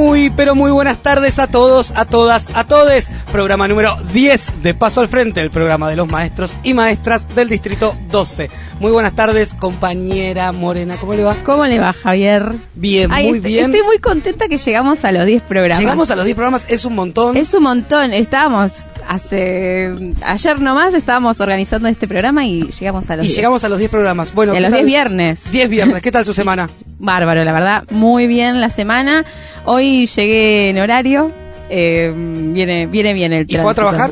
Muy, pero muy buenas tardes a todos, a todas, a todes. Programa número 10 de Paso al Frente, el programa de los maestros y maestras del Distrito 12. Muy buenas tardes, compañera Morena, ¿cómo le va? ¿Cómo le va, Javier? Bien, Ay, muy est- bien. Estoy muy contenta que llegamos a los 10 programas. Llegamos a los 10 programas, es un montón. Es un montón. Estábamos hace. Ayer nomás estábamos organizando este programa y llegamos a los y 10. llegamos a los 10 programas. Bueno, Y a ¿qué los tal? 10 viernes. 10 viernes, ¿qué tal su semana? Bárbaro, la verdad. Muy bien la semana. Hoy llegué en horario. Eh, viene, viene bien el ¿Y fue a tránsito. trabajar?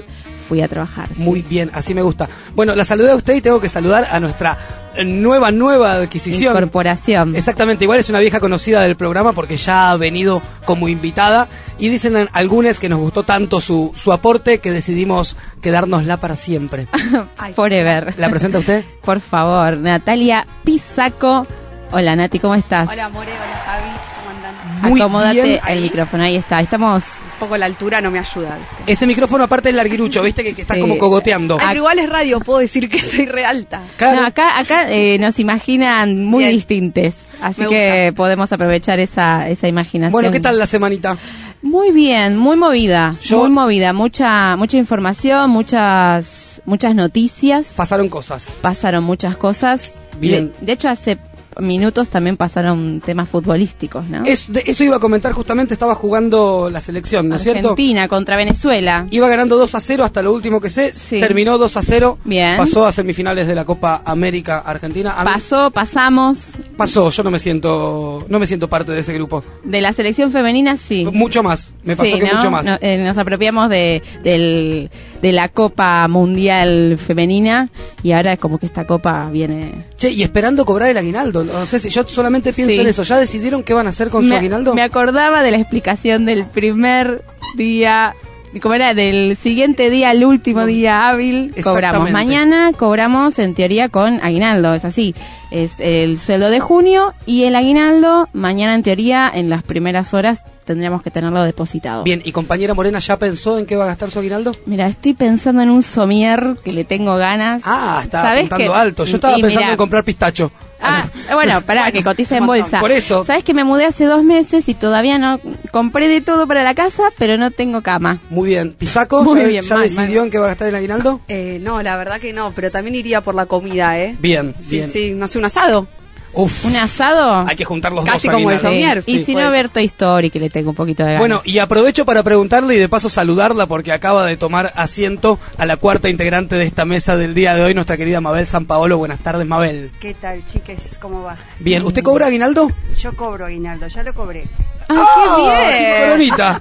Fui a trabajar. sí. Muy bien, así me gusta. Bueno, la saludé a usted y tengo que saludar a nuestra nueva, nueva adquisición. Incorporación. Exactamente, igual es una vieja conocida del programa porque ya ha venido como invitada y dicen en- algunas que nos gustó tanto su, su aporte que decidimos quedárnosla para siempre. Forever. ¿La presenta usted? Por favor, Natalia Pisaco. Hola Nati, ¿cómo estás? Hola More, hola Javi, ¿cómo andan? Muy Acomódate bien. el micrófono, ahí está. Estamos. Un poco la altura no me ayuda. ¿viste? Ese micrófono aparte es larguirucho, viste que, que está Sí. como cogoteando. Ay, pero igual es radio, puedo decir que soy re alta. Claro. No, acá acá eh, nos imaginan muy Bien. distintes, así Me que podemos aprovechar esa, esa imaginación. bueno, ¿qué tal la semanita? Muy bien, muy movida, Yo- muy movida, mucha mucha información, muchas muchas noticias. Pasaron cosas. pasaron muchas cosas. Bien. De, de hecho, hace minutos también pasaron temas futbolísticos, ¿no? Es, de- eso iba a comentar justamente, estaba jugando la selección, ¿no es cierto? Argentina contra Venezuela. Iba ganando 2 a 0 hasta lo último que sé. Sí. Terminó 2 a 0. Bien. Pasó a semifinales de la Copa América Argentina. A Pasó, pasamos. pasó, yo no me siento no me siento parte de ese grupo. De la selección femenina, sí. Mucho más, me pasó Sí, que ¿no? mucho más. No, eh, nos apropiamos de, del- de la Copa Mundial Femenina y ahora como que esta copa viene... Che, y esperando cobrar el aguinaldo. No sé si yo solamente pienso Sí. en eso. ¿Ya decidieron qué van a hacer con su aguinaldo? me acordaba de la explicación del primer día, como era del siguiente día al último día hábil, cobramos. Mañana cobramos en teoría con aguinaldo, es así. Es el sueldo de junio y el aguinaldo, mañana en teoría, en las primeras horas tendríamos que tenerlo depositado. Bien, ¿y compañera Morena ya pensó en qué va a gastar su aguinaldo? Mira, estoy pensando en un somier que le tengo ganas. Ah, está ¿Sabés apuntando qué? alto. Yo estaba Y pensando en comprar pistacho. Ah, bueno, pará, que cotiza en bolsa. Por eso. Sabes que me mudé hace dos meses y todavía no compré de todo para la casa, pero no tengo cama. Muy bien. ¿Pisaco? Muy ¿Ya, bien, ya mal, decidió en qué va a gastar el aguinaldo? Eh, no, la verdad que no, pero también iría por la comida, ¿eh? Bien, Sí, bien. sí, no sé, un asado. Uf. ¿Un asado? Hay que juntar los Casi dos como el y sí, si no, ver Toy Story, que le tengo un poquito de ganas. Bueno, y aprovecho para preguntarle y de paso saludarla porque acaba de tomar asiento a la cuarta integrante de esta mesa del día de hoy, nuestra querida Mabel San Paolo. Buenas tardes, Mabel. ¿Qué tal, chiques? ¿Cómo va? Bien, ¿usted cobra aguinaldo? Yo cobro aguinaldo, ya lo cobré. ¡Ah, qué ¡Tiene bien! coronita!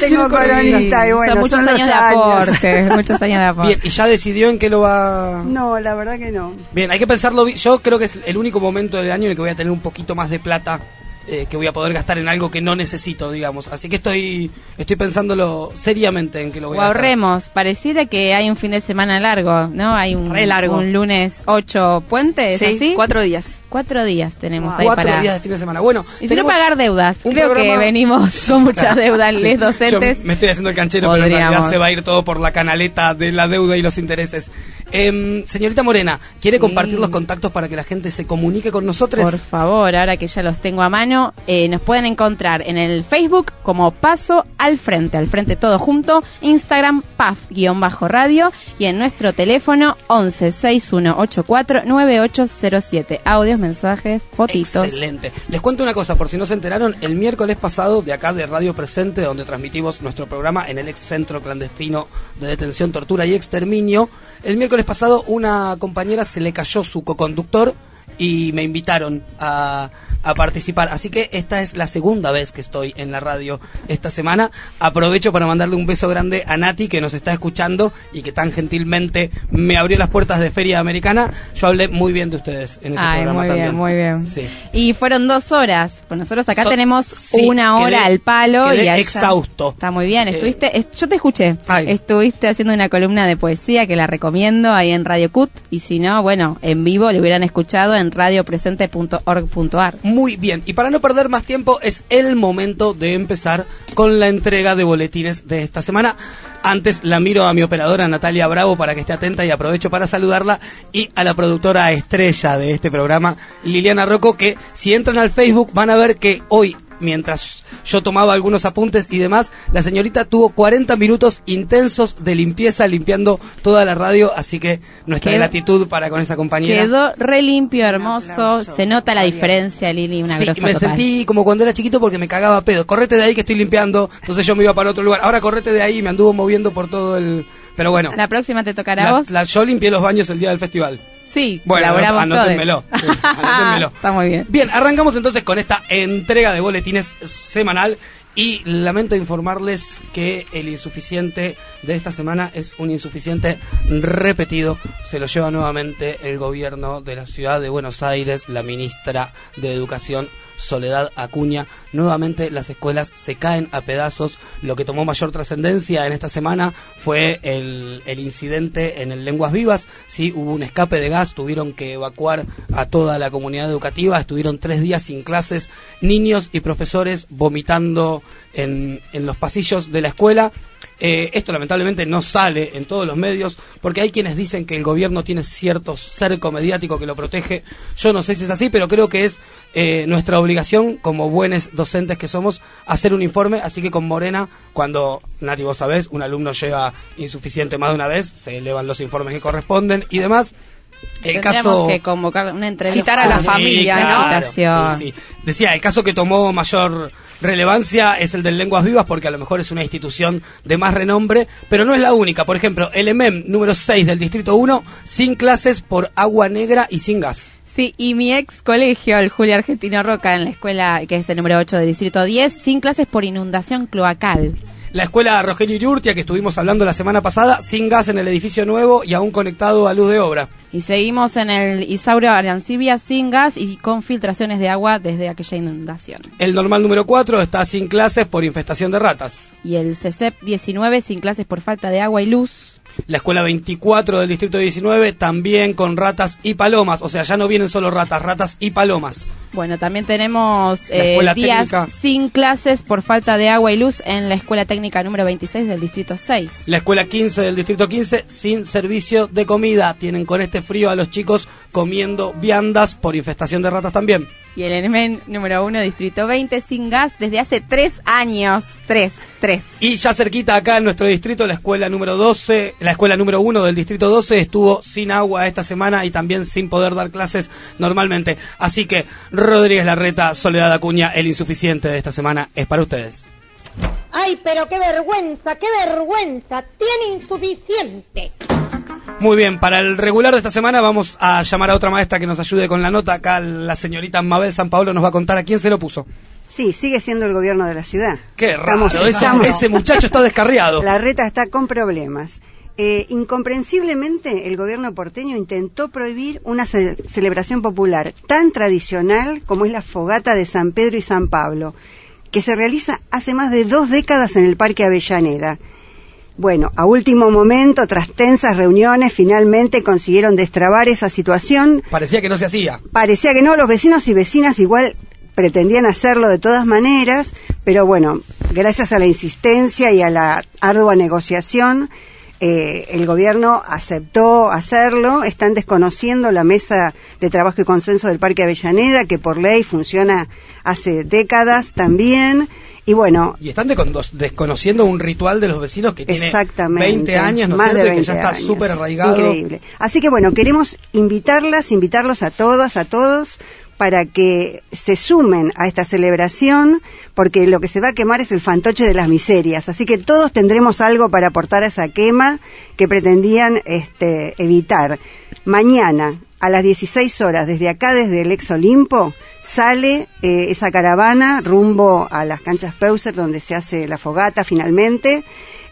Tengo coronita y bueno, son muchos son los años de años. aporte, muchos años de aporte. Bien, ¿y ya decidió en qué lo va...? No, la verdad que no. Bien, hay que pensarlo. Yo creo que es el único momento del año en el que voy a tener un poquito más de plata eh, que voy a poder gastar en algo que no necesito, digamos. Así que estoy estoy pensándolo seriamente en que lo voy O a gastar. ahorremos. Pareciera que hay un fin de semana largo, ¿no? Hay un, Re largo. un lunes 8 puentes, Sí, así. cuatro días. Cuatro días tenemos ahí Cuatro para... días de fin de semana. Bueno, Y si no pagar deudas, creo que venimos con muchas deudas, Sí, les docentes. Yo me estoy haciendo el canchero, pero en realidad se va a ir todo por la canaleta de la deuda y los intereses. Em, señorita Morena, ¿quiere Sí. compartir los contactos para que la gente se comunique con nosotros? Por favor, ahora que ya los tengo a mano, eh, nos pueden encontrar en el Facebook como Paso al Frente, al Frente todo junto, Instagram PAF-radio y en nuestro teléfono 11 6184 9807. Audios, mensajes, fotitos. Excelente. Les cuento una cosa, por si no se enteraron, el miércoles pasado de acá de Radio Presente, donde transmitimos nuestro programa en el ex centro clandestino de detención, tortura y exterminio, el miércoles pasado una compañera se le cayó su coconductor y me invitaron a, a participar. Así que esta es la segunda vez que estoy en la radio esta semana. Aprovecho para mandarle un beso grande a Nati que nos está escuchando y que tan gentilmente me abrió las puertas de Feria Americana. Yo hablé muy bien de ustedes en ese Ay, programa muy también. bien, muy bien. Sí. Y fueron dos horas. Pues nosotros acá So- tenemos sí, una hora quedé- al palo y allá- exhausto. Está muy bien. Eh, Estuviste, es- yo te escuché. Ay. Estuviste haciendo una columna de poesía que la recomiendo ahí en Radio Cut y si no, bueno, en vivo lo hubieran escuchado en radiopresente.org.ar. Muy bien, y para no perder más tiempo, es el momento de empezar con la entrega de boletines de esta semana. Antes la miro a mi operadora Natalia Bravo para que esté atenta y aprovecho para saludarla y a la productora estrella de este programa, Liliana Rocco, que si entran al Facebook van a ver que hoy mientras yo tomaba algunos apuntes y demás, la señorita tuvo 40 minutos intensos de limpieza limpiando toda la radio, así que nuestra Quedó- gratitud para con esa compañera. Quedó re limpio, hermoso. aplauso. Se nota la diferencia, Lili, una Sí, grosa me total. sentí como cuando era chiquito porque me cagaba pedo. Correte de ahí que estoy limpiando. Entonces yo me iba para otro lugar. Ahora correte de ahí y me anduvo moviendo por todo el... Pero bueno, La próxima te tocará a la- vos. la- yo limpié los baños el día del festival. Sí, Bueno, anótenmelo. anótenmelo. Está muy bien. Bien, arrancamos entonces con esta entrega de boletines semanal y lamento informarles que el insuficiente de esta semana es un insuficiente repetido. Se lo lleva nuevamente el gobierno de la ciudad de Buenos Aires, la ministra de Educación. Soledad Acuña, nuevamente las escuelas se caen a pedazos. Lo que tomó mayor trascendencia en esta semana fue el, el incidente en el Lenguas Vivas. Sí, hubo un escape de gas, tuvieron que evacuar a toda la comunidad educativa, estuvieron tres días sin clases, niños y profesores vomitando en, en los pasillos de la escuela. Eh, esto lamentablemente no sale en todos los medios porque hay quienes dicen que el gobierno tiene cierto cerco mediático que lo protege. Yo no sé si es así, pero creo que es eh, nuestra obligación como buenos docentes que somos hacer un informe. Así que con Morena, cuando, Nati, vos sabés, un alumno lleva insuficiente más de una vez, se elevan los informes que corresponden y demás. El caso... que convocar una entrevista. Citar a la Sí, familia, ¿no? claro, sí, sí. Decía, el caso que tomó mayor relevancia es el del Lenguas Vivas porque a lo mejor es una institución de más renombre, pero no es la única. Por ejemplo, el EMEM número 6 del Distrito 1, sin clases por agua negra y sin gas. Sí, y mi ex colegio, el Julio Argentino Roca, en la escuela que es el número 8 del Distrito 10, sin clases por inundación cloacal. La escuela Rogelio Iriurtia, que estuvimos hablando la semana pasada, sin gas en el edificio nuevo y aún conectado a luz de obra. Y seguimos en el Isauro Arancibia sin gas y con filtraciones de agua desde aquella inundación. El normal número 4 está sin clases por infestación de ratas. Y el CECEP 19 sin clases por falta de agua y luz. La escuela 24 del distrito 19 también con ratas y palomas. O sea, ya no vienen solo ratas, ratas y palomas. Bueno, también tenemos eh, días técnica. sin clases por falta de agua y luz en la escuela técnica número 26 del distrito 6. La escuela 15 del distrito 15 sin servicio de comida. Tienen con este frío a los chicos comiendo viandas por infestación de ratas también. Y el ENMEN número 1, distrito 20, sin gas desde hace tres años. Tres, tres. Y ya cerquita acá en nuestro distrito, la escuela número 12, la escuela número 1 del distrito 12 estuvo sin agua esta semana y también sin poder dar clases normalmente. Así que Rodríguez Larreta, Soledad Acuña, el insuficiente de esta semana es para ustedes. Ay, pero qué vergüenza, qué vergüenza. Tiene insuficiente. Muy bien, para el regular de esta semana vamos a llamar a otra maestra que nos ayude con la nota. Acá la señorita Mabel San Paolo nos va a contar a quién se lo puso. Sí, sigue siendo el gobierno de la ciudad. Qué Estamos- raro, estamos- ese muchacho está descarriado. La reta está con problemas. Eh, incomprensiblemente, el gobierno porteño intentó prohibir una ce- celebración popular tan tradicional como es la fogata de San Pedro y San Pablo, que se realiza hace más de dos décadas en el Parque Avellaneda. Bueno, a último momento, tras tensas reuniones, finalmente consiguieron destrabar esa situación. Parecía que no se hacía. Parecía que no, los vecinos y vecinas igual pretendían hacerlo de todas maneras, pero bueno, gracias a la insistencia y a la ardua negociación, eh, el gobierno aceptó hacerlo, están desconociendo la mesa de trabajo y consenso del Parque Avellaneda, que por ley funciona hace décadas también, y bueno, Y están desconociendo un ritual de los vecinos que tiene Exactamente. 20 años, ¿no más de que ya 20 está súper arraigado. Increíble. Así que bueno, queremos invitarlas, invitarlos a todas, a todos, para que se sumen a esta celebración, porque lo que se va a quemar es el fantoche de las miserias. Así que todos tendremos algo para aportar a esa quema que pretendían este, evitar. Mañana, a las 16 horas, desde acá, desde el ex Olimpo, sale eh, esa caravana rumbo a las canchas Peuser, donde se hace la fogata finalmente.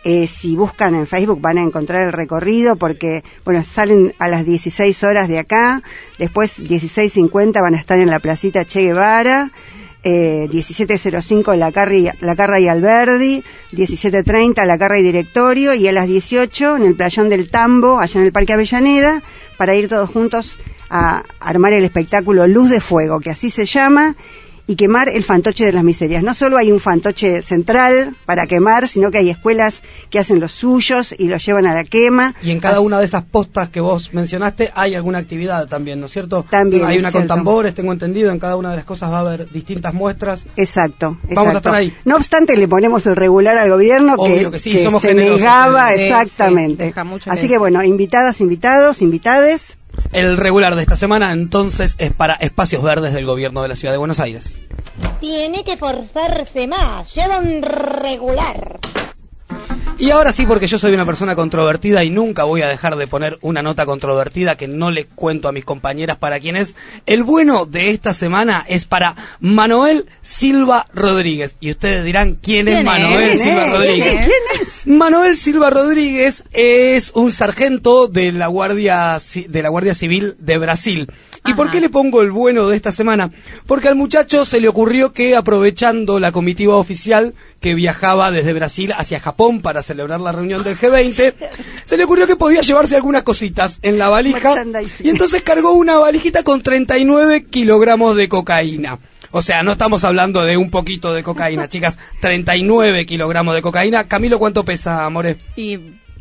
Eh, si buscan en Facebook van a encontrar el recorrido porque, bueno, salen a las 16 horas de acá, después 16.50 van a estar en la placita Che Guevara, eh, 17.05 la, Carri, la Carra y Alberdi, 17.30 la Carra y Directorio y a las 18 en el Playón del Tambo, allá en el Parque Avellaneda, para ir todos juntos a armar el espectáculo Luz de Fuego, que así se llama, y quemar el fantoche de las miserias. No solo hay un fantoche central para quemar, sino que hay escuelas que hacen los suyos y los llevan a la quema. Y en cada una de esas postas que vos mencionaste hay alguna actividad también, ¿no es cierto? También, Hay una con cierto. tambores, tengo entendido, en cada una de las cosas va a haber distintas muestras. Exacto, Vamos a exacto. estar ahí. No obstante, le ponemos el regular al gobierno Obvio que sí, somos se generosos, negaba exactamente. Sí, deja mucho Así que que bueno, invitadas, invitados, invitades. El regular de esta semana entonces es para espacios verdes del gobierno de la ciudad de Buenos Aires. Tiene que forzarse más. Lleva un regular. Y ahora sí, porque yo soy una persona controvertida y nunca voy a dejar de poner una nota controvertida que no le cuento a mis compañeras para quién es. El bueno de esta semana es para Manuel Silva Rodríguez. Y ustedes dirán, ¿quién, es ¿Quién Manuel es? Silva ¿Quién es? Rodríguez? Manuel Silva Rodríguez es un sargento de la Guardia, de la Guardia Civil de Brasil. ¿Y por qué le pongo el bueno de esta semana? Porque al muchacho se le ocurrió que aprovechando la comitiva oficial que viajaba desde Brasil hacia Japón para celebrar la reunión del G20, se le ocurrió que podía llevarse algunas cositas en la valija y entonces cargó una valijita con 39 kilogramos de cocaína. O sea, no estamos hablando de un poquito de cocaína, chicas. 39 kilogramos de cocaína. Camilo, ¿cuánto pesa, amore? Y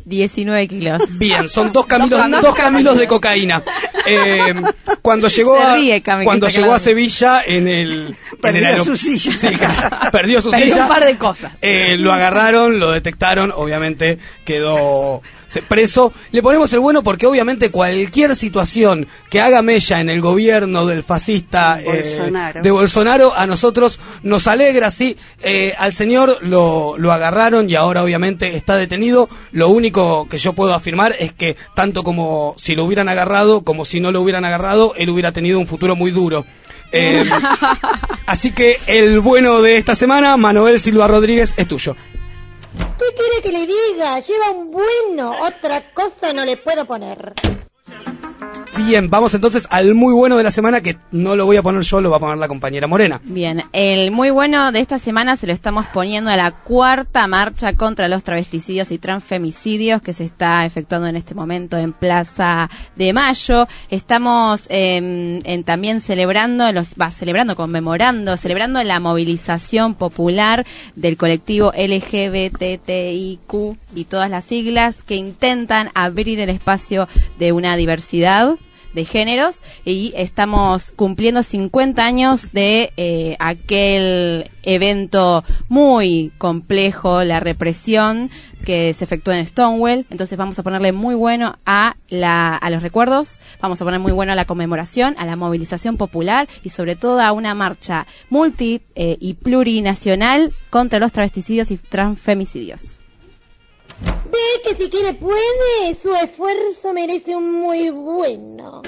19 kilos. Bien, son dos Camilos, Dos dos, Camilos. De cocaína. Eh, cuando llegó a, ríe, Cami, que cuando llegó a. Sevilla en el en Perdió el aero- su silla. Sí, perdió su Perdió silla. un par de cosas. Eh, lo agarraron, lo detectaron, obviamente quedó preso. Le ponemos el bueno porque obviamente cualquier situación que haga mella en el gobierno del fascista eh, Bolsonaro. de Bolsonaro a nosotros nos alegra, sí. Eh, al señor lo, lo agarraron y ahora obviamente está detenido. Lo único que yo puedo afirmar es que tanto como si lo hubieran agarrado como si no lo hubieran agarrado, él hubiera tenido un futuro muy duro. Eh, así que el bueno de esta semana, Manuel Silva Rodríguez, es tuyo. ¿Qué quiere que le diga? Lleva un bueno. Otra cosa no le puedo poner. Bien, vamos entonces al muy bueno de la semana que no lo voy a poner yo, lo va a poner la compañera Morena. Bien, el muy bueno de esta semana se lo estamos poniendo a la cuarta marcha contra los travesticidios y transfemicidios que se está efectuando en este momento en Plaza de Mayo. Estamos en- también celebrando, los va celebrando, conmemorando, celebrando la movilización popular del colectivo LGBTIQ y todas las siglas que intentan abrir el espacio de una diversidad de géneros y estamos cumpliendo 50 años de eh, aquel evento muy complejo, la represión que se efectuó en Stonewall. Entonces vamos a ponerle muy bueno a, la, a los recuerdos, vamos a poner muy bueno a la conmemoración, a la movilización popular y sobre todo a una marcha multi eh, y plurinacional contra los travesticidios y transfemicidios. Ve que si quiere puede. Su esfuerzo merece un muy bueno.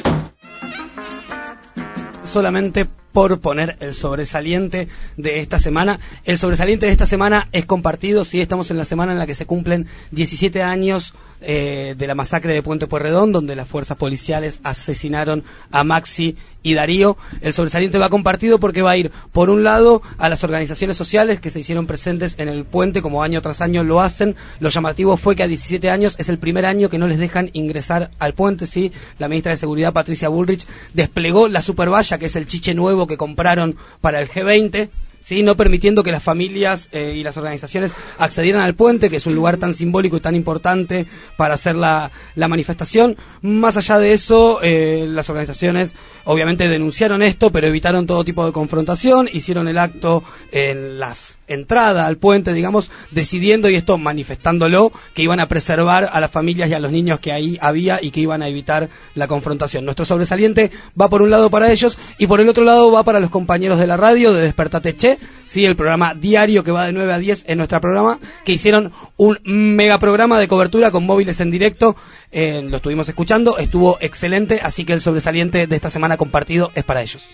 solamente por poner el sobresaliente de esta semana. El sobresaliente de esta semana es compartido, sí, estamos en la semana en la que se cumplen 17 años eh, de la masacre de Puente Pueyrredón, donde las fuerzas policiales asesinaron a Maxi y Darío. El sobresaliente va compartido porque va a ir, por un lado, a las organizaciones sociales que se hicieron presentes en el puente, como año tras año lo hacen. Lo llamativo fue que a 17 años es el primer año que no les dejan ingresar al puente, sí. La ministra de Seguridad, Patricia Bullrich, desplegó la supervalla, que es el chiche nuevo que compraron para el G20. ¿Sí? no permitiendo que las familias eh, y las organizaciones accedieran al puente, que es un lugar tan simbólico y tan importante para hacer la, la manifestación. Más allá de eso, eh, las organizaciones obviamente denunciaron esto, pero evitaron todo tipo de confrontación, hicieron el acto en las entradas al puente, digamos, decidiendo y esto manifestándolo, que iban a preservar a las familias y a los niños que ahí había y que iban a evitar la confrontación. Nuestro sobresaliente va por un lado para ellos y por el otro lado va para los compañeros de la radio de Despertate Che, sí, el programa diario que va de 9 a 10 en nuestro programa, que hicieron un mega programa de cobertura con móviles en directo, eh, lo estuvimos escuchando, estuvo excelente, así que el sobresaliente de esta semana compartido es para ellos.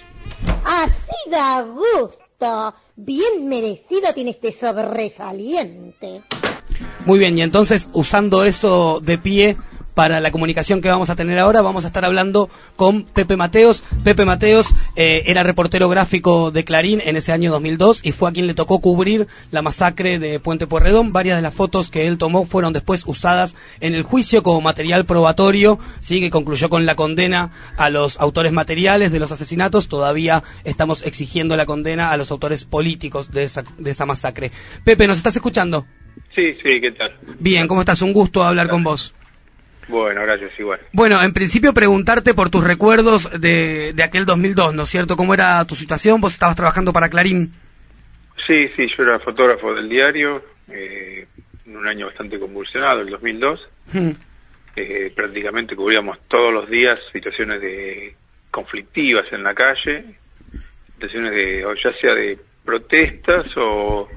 Así da gusto. Bien merecido tiene este sobresaliente. Muy bien, y entonces usando eso de pie para la comunicación que vamos a tener ahora. Vamos a estar hablando con Pepe Mateos. Pepe Mateos eh, era reportero gráfico de Clarín en ese año 2002 y fue a quien le tocó cubrir la masacre de Puente Puerredón. Varias de las fotos que él tomó fueron después usadas en el juicio como material probatorio, sí, que concluyó con la condena a los autores materiales de los asesinatos. Todavía estamos exigiendo la condena a los autores políticos de esa, de esa masacre. Pepe, ¿nos estás escuchando? Sí, sí, ¿qué tal? Bien, ¿cómo estás? Un gusto hablar con vos. Bueno, gracias, igual. Bueno, en principio preguntarte por tus recuerdos de, de aquel 2002, ¿no es cierto? ¿Cómo era tu situación? Vos estabas trabajando para Clarín. Sí, sí, yo era fotógrafo del diario, eh, en un año bastante convulsionado, el 2002. Hmm. Eh, prácticamente cubríamos todos los días situaciones de conflictivas en la calle, situaciones de, o ya sea de protestas o,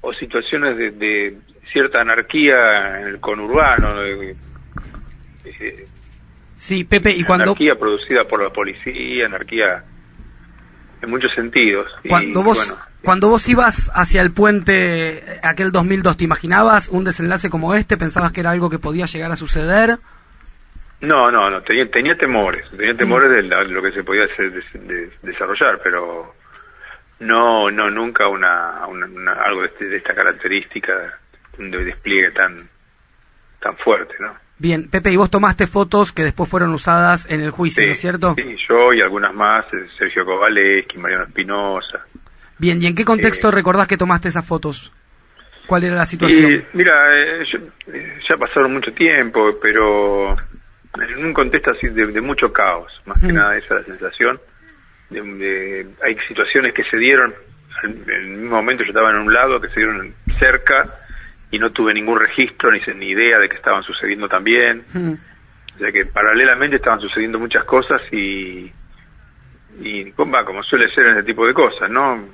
o situaciones de, de cierta anarquía en el conurbano, de- de- Sí, Pepe, y cuando, anarquía producida por la policía, anarquía en muchos sentidos. Y, cuando, vos, bueno, cuando vos ibas hacia el puente eh, aquel 2002, ¿te imaginabas un desenlace como este? ¿Pensabas que era algo que podía llegar a suceder? No, no, no, tenía, tenía temores, tenía temores de, la- lo que se podía hacer- de- de- desarrollar, pero no, no, nunca una, una- una- algo de, este- de esta característica, de despliegue tan, tan fuerte, ¿no? Bien, Pepe, y vos tomaste fotos que después fueron usadas en el juicio, ¿no es cierto? sí, yo y algunas más, eh, Sergio Kovaleski, Mariano Espinosa. Bien, ¿y en qué contexto Eh, recordás que tomaste esas fotos? ¿Cuál era la situación? Mira, eh, yo- eh, ya pasaron mucho tiempo, pero en un contexto así de, de mucho caos, más que Mm. nada esa es la sensación. De, de- hay situaciones que se dieron, en el mismo momento yo estaba en un lado, que se dieron cerca y no tuve ningún registro ni, ni idea de que estaban sucediendo también. Hmm. O sea que paralelamente estaban sucediendo muchas cosas y, y va, como suele ser en ese tipo de cosas, ¿no?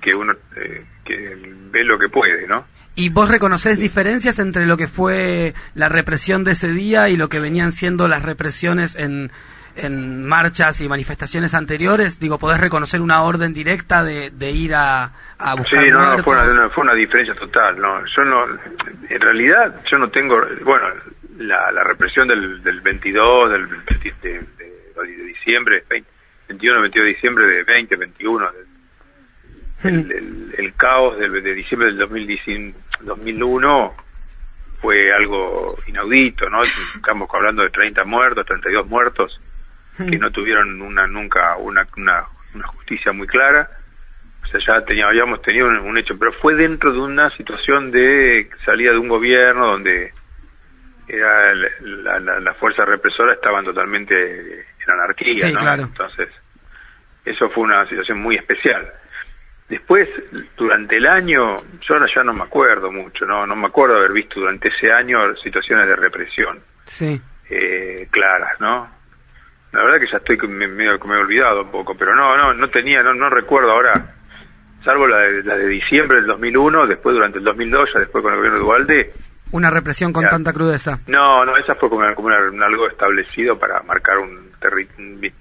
Que uno eh, que ve lo que puede, ¿no? ¿Y vos reconoces diferencias entre lo que fue la represión de ese día y lo que venían siendo las represiones en, en marchas y manifestaciones anteriores? Digo, ¿podés reconocer una orden directa de, de ir a, a buscar Sí, no, no, fue una, fue una diferencia total, ¿no? Yo no, en realidad, yo no tengo, bueno, la, la represión del, del 22, del 20 de, de- de diciembre, 20, 21, 22 de diciembre de 20, 21, del- el, el- el caos del, de diciembre del 2019 2001 fue algo inaudito, ¿no? Estamos hablando de 30 muertos, 32 muertos, que no tuvieron una nunca una, una, una justicia muy clara. O sea, ya tenía, habíamos tenido un, un hecho, pero fue dentro de una situación de salida de un gobierno donde era la, la, la- la fuerza represora estaban totalmente en anarquía, Sí, ¿no? claro. Entonces, eso fue una situación muy especial. Después, durante el año, yo ahora ya no me acuerdo mucho, no, no me acuerdo haber visto durante ese año situaciones de represión Sí. eh, claras, ¿no? La verdad que ya estoy medio que me he olvidado un poco, pero no, no, no tenía, no, no recuerdo ahora, salvo la de, la de diciembre del 2001, después durante el 2002, ya después con el gobierno de Dualde, Una represión con Ya. tanta crudeza. no, no, esa fue como, como una- algo establecido para marcar un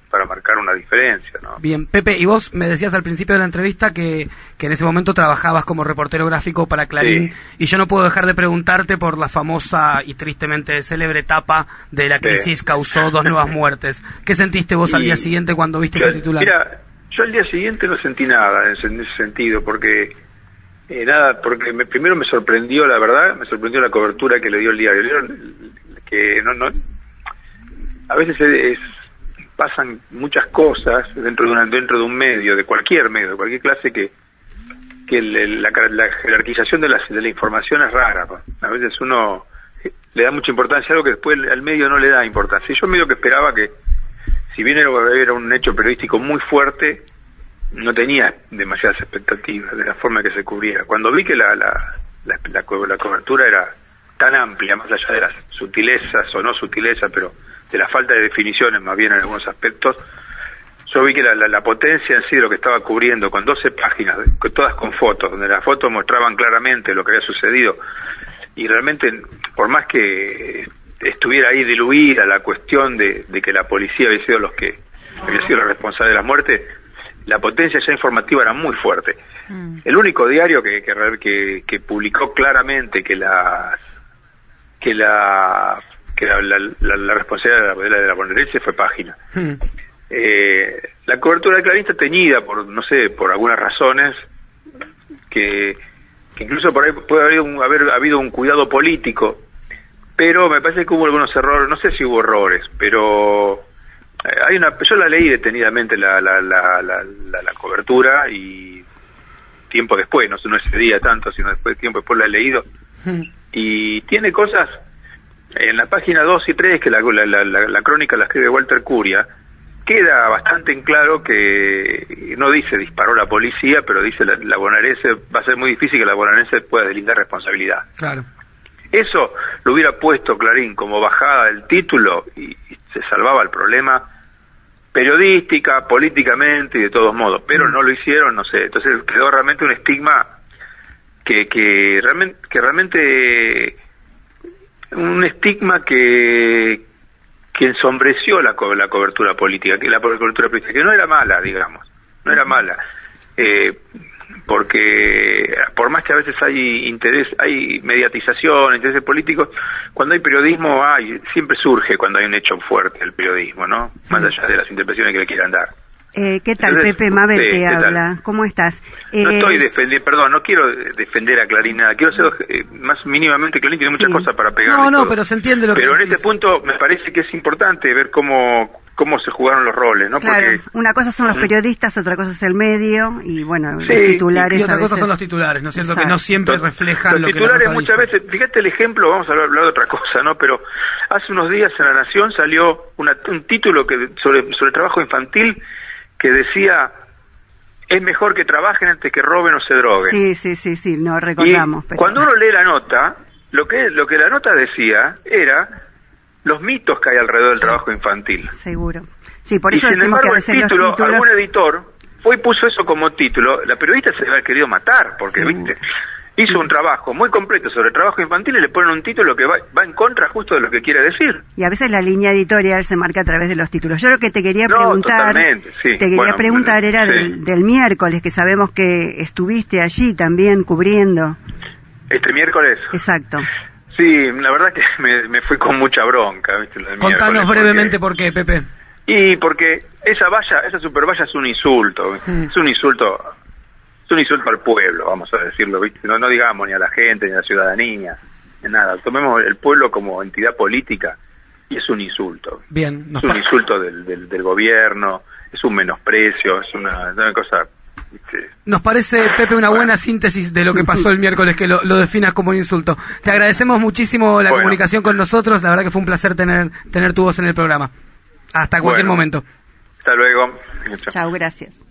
para marcar una diferencia, ¿no? Bien, Pepe, y vos me decías al principio de la entrevista que, que en ese momento trabajabas como reportero gráfico para Clarín, Sí. y yo no puedo dejar de preguntarte por la famosa y tristemente célebre etapa de la Sí. crisis causó dos nuevas muertes. ¿Qué sentiste vos al Y- día siguiente cuando viste Yo- ese titular? Mira, yo al día siguiente no sentí nada en ese, en ese sentido, porque eh, nada, porque me- primero me sorprendió, la verdad, me sorprendió la cobertura que le dio el diario. Que no, no, a veces es- pasan muchas cosas dentro de una, dentro de un medio, de cualquier medio, de cualquier clase que que la, la jerarquización de la, de la información es rara. A veces uno eh, le da mucha importancia a algo que después al medio no le da importancia. Yo medio que esperaba que, si bien era un hecho periodístico muy fuerte, no tenía demasiadas expectativas de la forma que se cubría. Cuando vi que la, la, la, la co- la cobertura era tan amplia, más allá de las sutilezas o no sutilezas, pero de la falta de definiciones más bien en algunos aspectos, yo vi que la, la, la potencia en sí de lo que estaba cubriendo, con 12 páginas, todas con fotos, donde las fotos mostraban claramente lo que había sucedido, y realmente, por más que estuviera ahí diluida la cuestión de, de que la policía había sido los que había sido los responsables de la muerte, la potencia ya informativa era muy fuerte. El único diario que, que, que, que publicó claramente que las que la que la, la, la, la responsabilidad de la, de la bonaerense fue Página. Hmm. Eh, la cobertura de Clarín está teñida por, no sé, por algunas razones que, que incluso por ahí puede haber, un- haber habido un cuidado político, pero me parece que hubo algunos errores, no sé si hubo errores, pero hay una, yo la leí detenidamente la, la, la, la, la- la cobertura y tiempo después, no, no ese día tanto, sino después tiempo después la he leído Hmm. y tiene cosas en la página 2 y 3 que la, la, la, crónica la escribe Walter Curia queda bastante en claro que no dice disparó la policía pero dice la, la bonaerense va a ser muy difícil que la bonaerense pueda deslindar responsabilidad Claro. Eso lo hubiera puesto Clarín como bajada del título y, y se salvaba el problema periodística, políticamente y de todos modos, pero no lo hicieron, no sé, entonces quedó realmente un estigma que, que realmente que realmente un estigma que que ensombreció la, co- la cobertura política, que la cobertura política, que no era mala, digamos, no era mala, eh, porque por más que a veces hay interés, hay mediatización, intereses políticos, cuando hay periodismo, hay, siempre surge cuando hay un hecho fuerte el periodismo, ¿no? Más allá de las interpretaciones que le quieran dar. Eh, ¿Qué tal, Entonces, Pepe? Mabel sí, te habla. ¿Cómo estás? No Eh, estoy defendiendo, perdón, no quiero defender a Clarín nada, quiero ser eh, más mínimamente Clarín tiene muchas Sí. cosas para pegar. No, no, todo. pero se entiende lo que Pero en decís. este punto me parece que es importante ver cómo cómo se jugaron los roles, ¿no? Claro, Porque una cosa son los periodistas, otra cosa es el medio y bueno, Sí, los titulares Y otra a cosa son los titulares, ¿no es cierto? Que no siempre Los- reflejan los lo que la titulares muchas dice. veces, fíjate el ejemplo, vamos a hablar, hablar de otra cosa, ¿no? Pero hace unos días en La Nación salió una- un título que sobre, sobre trabajo infantil que decía es mejor que trabajen antes que roben o se droguen. Sí, sí, sí, sí, no recordamos. Y pero- cuando uno lee la nota, lo que, lo que la nota decía era los mitos que hay alrededor del trabajo infantil. Seguro. Sí, por y eso sin decimos que a el veces los título, títulos... algún editor fue y puso eso como título. La periodista se haber querido matar, porque, viste, hizo un trabajo muy completo sobre el trabajo infantil y le ponen un título que va, va en contra justo de lo que quiere decir. Y a veces la línea editorial se marca a través de los títulos. Yo lo que te quería No, preguntar, sí. te quería Bueno, preguntar era sí. del, del miércoles, que sabemos que estuviste allí también cubriendo. Este miércoles. Exacto. Sí, la verdad que me, me fui con mucha bronca, viste, Contanos brevemente porque- por qué, Pepe. Y porque esa valla, esa super valla es un insulto, Mm. es un insulto, es un insulto al pueblo, vamos a decirlo, ¿viste? No, no digamos ni a la gente, ni a la ciudadanía, ni nada. Tomemos el pueblo como entidad política y es un insulto. Bien, es un insulto del, del, del gobierno, es un menosprecio, es una, una cosa... Nos parece, Pepe, una buena síntesis de lo que pasó el miércoles, que lo, lo definas como un insulto. Te agradecemos muchísimo la Bueno. comunicación con nosotros, la verdad que fue un placer tener, tener tu voz en el programa. Hasta cualquier Bueno. momento. Hasta luego. Chao. Chao, gracias.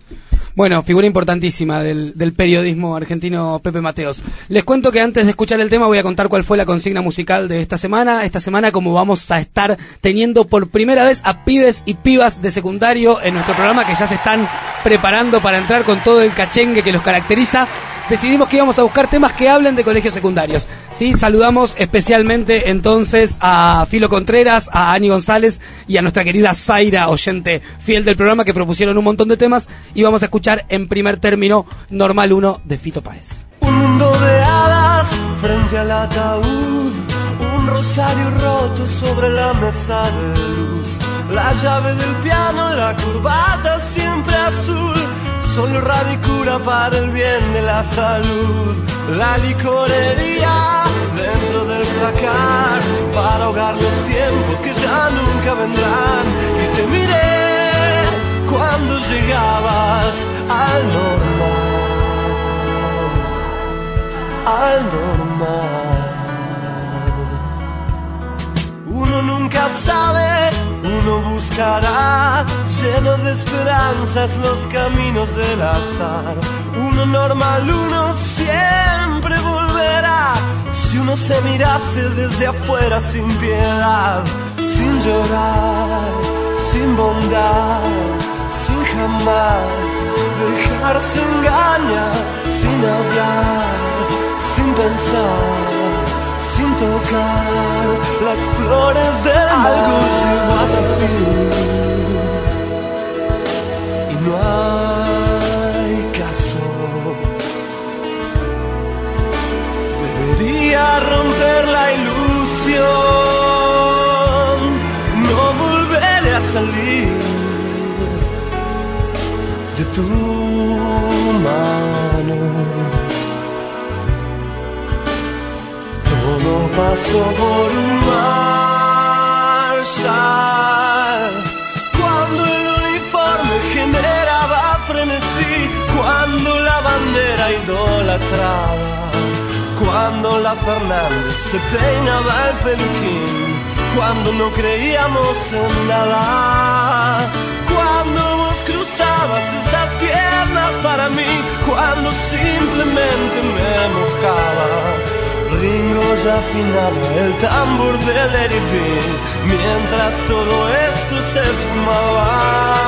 Bueno, figura importantísima del, periodismo argentino Pepe Mateos. Les cuento que antes de escuchar el tema voy a contar cuál fue la consigna musical de esta semana. Esta semana como vamos a estar teniendo por primera vez a pibes y pibas de secundario en nuestro programa que ya se están preparando para entrar con todo el cachengue que los caracteriza. Decidimos que íbamos a buscar temas que hablen de colegios secundarios. Sí, saludamos especialmente entonces a Filo Contreras, a Ani González y a nuestra querida Zaira, oyente fiel del programa, que propusieron un montón de temas y vamos a escuchar en primer término Normal 1 de Fito Páez. Un mundo de hadas frente al ataúd, un rosario roto sobre la mesa de luz, la llave del piano, la corbata siempre azul, solo radicura para el bien de la salud, la licorería dentro del placar para ahogar los tiempos que ya nunca vendrán y te miré cuando llegabas al normal al normal. Uno nunca sabe, buscará, lleno de esperanzas los caminos del azar. Uno normal, uno siempre volverá. Si uno se mirase desde afuera sin piedad, sin llorar, sin bondad, sin jamás dejarse engañar, sin hablar, sin pensar, tocar las flores del algo llegó a su fin. Y no hay caso. Debería romper la ilusión no volveré a salir de tu mano. Pasó por un marshal. Cuando el uniforme generaba frenesí, cuando la bandera idolatraba, cuando la Fernández se peinaba el peluquín, cuando no creíamos en nada, cuando vos cruzabas esas piernas para mí, cuando simplemente me mojaba. Ringo ya afinaba el tambor del B, mientras todo esto se fumaba.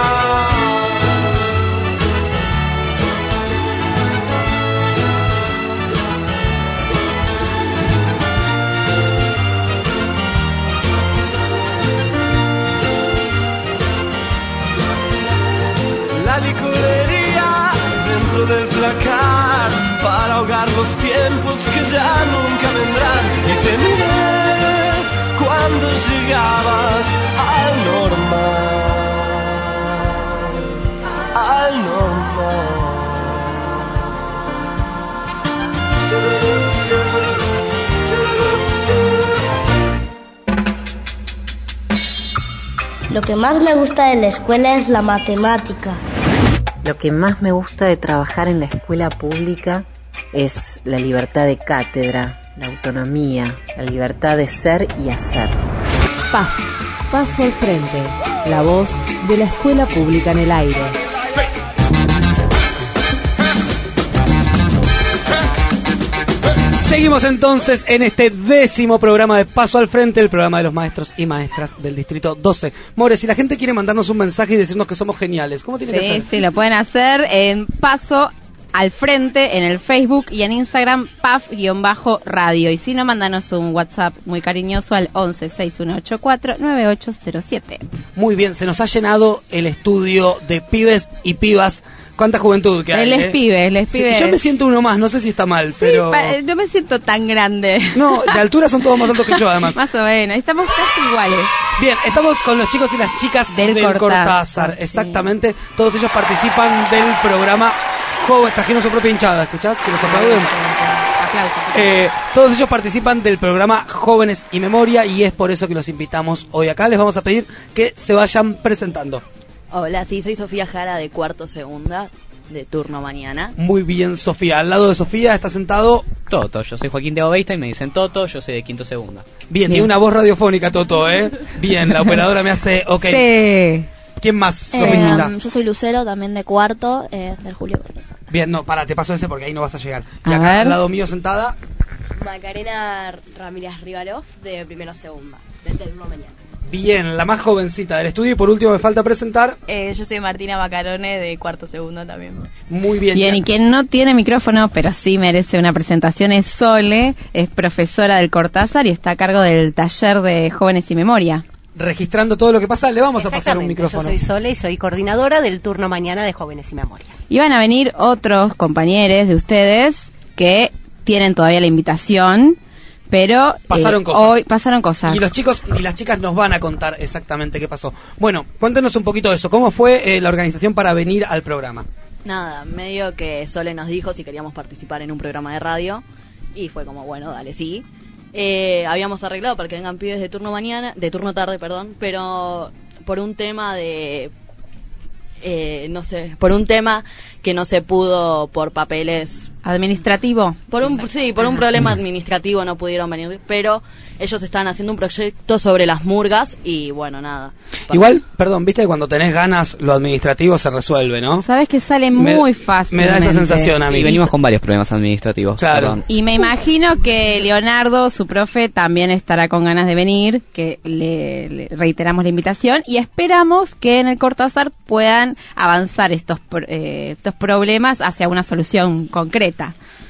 la licorería dentro del placar para ahogar los tiempos que ya nunca vendrán y te miré cuando llegabas al normal al normal Lo que más me gusta de la escuela es la matemática. Lo que más me gusta de trabajar en la escuela pública es la libertad de cátedra, la autonomía, la libertad de ser y hacer. PAF, Paso al Frente, la voz de la escuela pública en el aire. Seguimos entonces en este décimo programa de Paso al Frente, el programa de los maestros y maestras del Distrito 12. More, si la gente quiere mandarnos un mensaje y decirnos que somos geniales, ¿cómo tiene que Sí, ser? sí, lo pueden hacer en Paso al Frente en el Facebook y en Instagram PAF-radio. Y si no, mándanos un WhatsApp muy cariñoso al 11 6184 9807. Muy bien, se nos ha llenado el estudio de pibes y pibas. ¿Cuánta juventud que hay? Él es eh? pibe, él es Sí, pibe. yo me siento uno más, no sé si está mal, pero... No me siento tan grande. No, de altura son todos más altos que yo, además. Más o menos, estamos casi iguales. Bien, estamos con los chicos y las chicas Del del, Cortázar, Cortázar. sí. Exactamente. Todos ellos participan del programa Joven. Trajeron su propia hinchada, ¿escuchás? Que los aplauden. Aplausos. Eh, todos ellos participan del programa Jóvenes y Memoria y es por eso que los invitamos hoy acá. Les vamos a pedir que se vayan presentando. Hola, sí, soy Sofía Jara de cuarto segunda, de turno mañana. Muy bien, Sofía. Al lado de Sofía está sentado. Toto, yo soy Joaquín de Obeista y me dicen Toto, yo soy de quinto segunda. Bien, tiene una voz radiofónica, Toto, ¿eh? Bien, la operadora me hace. Ok. Sí. ¿Quién más Eh, um, yo soy Lucero, también de cuarto, eh, del Julio. Bien, no, para, te paso ese porque ahí no vas a llegar. Y A acá ver. al lado mío sentada. Macarena Ramírez Rivalov de primero segunda, de turno mañana. Bien, la más jovencita del estudio. Y por último me falta presentar. Eh, yo soy Martina Macarone de cuarto segundo también. Muy bien. Bien, y quien no tiene micrófono, pero sí merece una presentación, es Sole, es profesora del Cortázar y está a cargo del taller de jóvenes y memoria. Registrando todo lo que pasa, le vamos a pasar un Exactamente, micrófono. Yo soy Sole y soy coordinadora del turno mañana de Jóvenes y Memoria. Y van a venir otros compañeros de ustedes que tienen todavía la invitación, pero eh, cosas. hoy pasaron cosas. Y los chicos y las chicas nos van a contar exactamente qué pasó. Bueno, cuéntenos un poquito de eso. ¿Cómo fue eh, la organización para venir al programa? Nada, medio que Sole nos dijo si queríamos participar en un programa de radio y fue como, bueno, dale, sí. Eh, habíamos arreglado para que vengan pibes de turno mañana, de turno tarde, perdón, pero por un tema de, eh, no sé, por un tema que no se pudo por papeles Administrativo. Por un, sí, por un problema administrativo no pudieron venir, pero ellos están haciendo un proyecto sobre las murgas y bueno, nada. Igual, perdón, viste que cuando tenés ganas lo administrativo se resuelve, ¿no? Sabes que sale Me- muy fácil. me da esa sensación a mí. Y venimos con varios problemas administrativos. Claro. perdón. Y me imagino que Leonardo, su profe, también estará con ganas de venir, que le, le reiteramos la invitación y esperamos que en el Cortázar puedan avanzar estos, pro- eh, estos problemas hacia una solución concreta.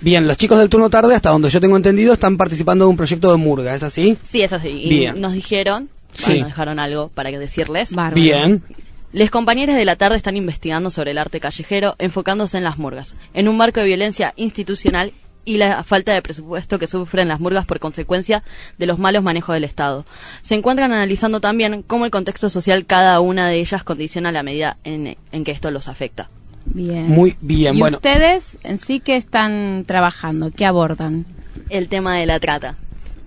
Bien, los chicos del turno tarde, hasta donde yo tengo entendido, están participando de un proyecto de murga, ¿es así? Sí, es así. Y Bien. nos dijeron, Sí. bueno, nos dejaron algo para que decirles. Bien. Les compañeros de la tarde están investigando sobre el arte callejero, enfocándose en las murgas, en un marco de violencia institucional y la falta de presupuesto que sufren las murgas por consecuencia de los malos manejos del Estado. Se encuentran analizando también cómo el contexto social cada una de ellas condiciona la medida en, en que esto los afecta. Bien. Muy bien, ¿Y bueno. ustedes en sí qué están trabajando? ¿Qué abordan? El tema de la trata.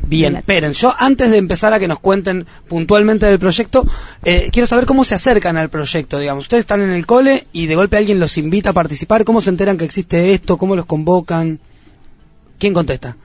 Bien, esperen, yo antes de empezar a que nos cuenten puntualmente del proyecto, eh, quiero saber cómo se acercan al proyecto, digamos. Ustedes están en el cole y de golpe alguien los invita a participar, ¿cómo se enteran que existe esto? ¿Cómo los convocan? ¿Quién contesta?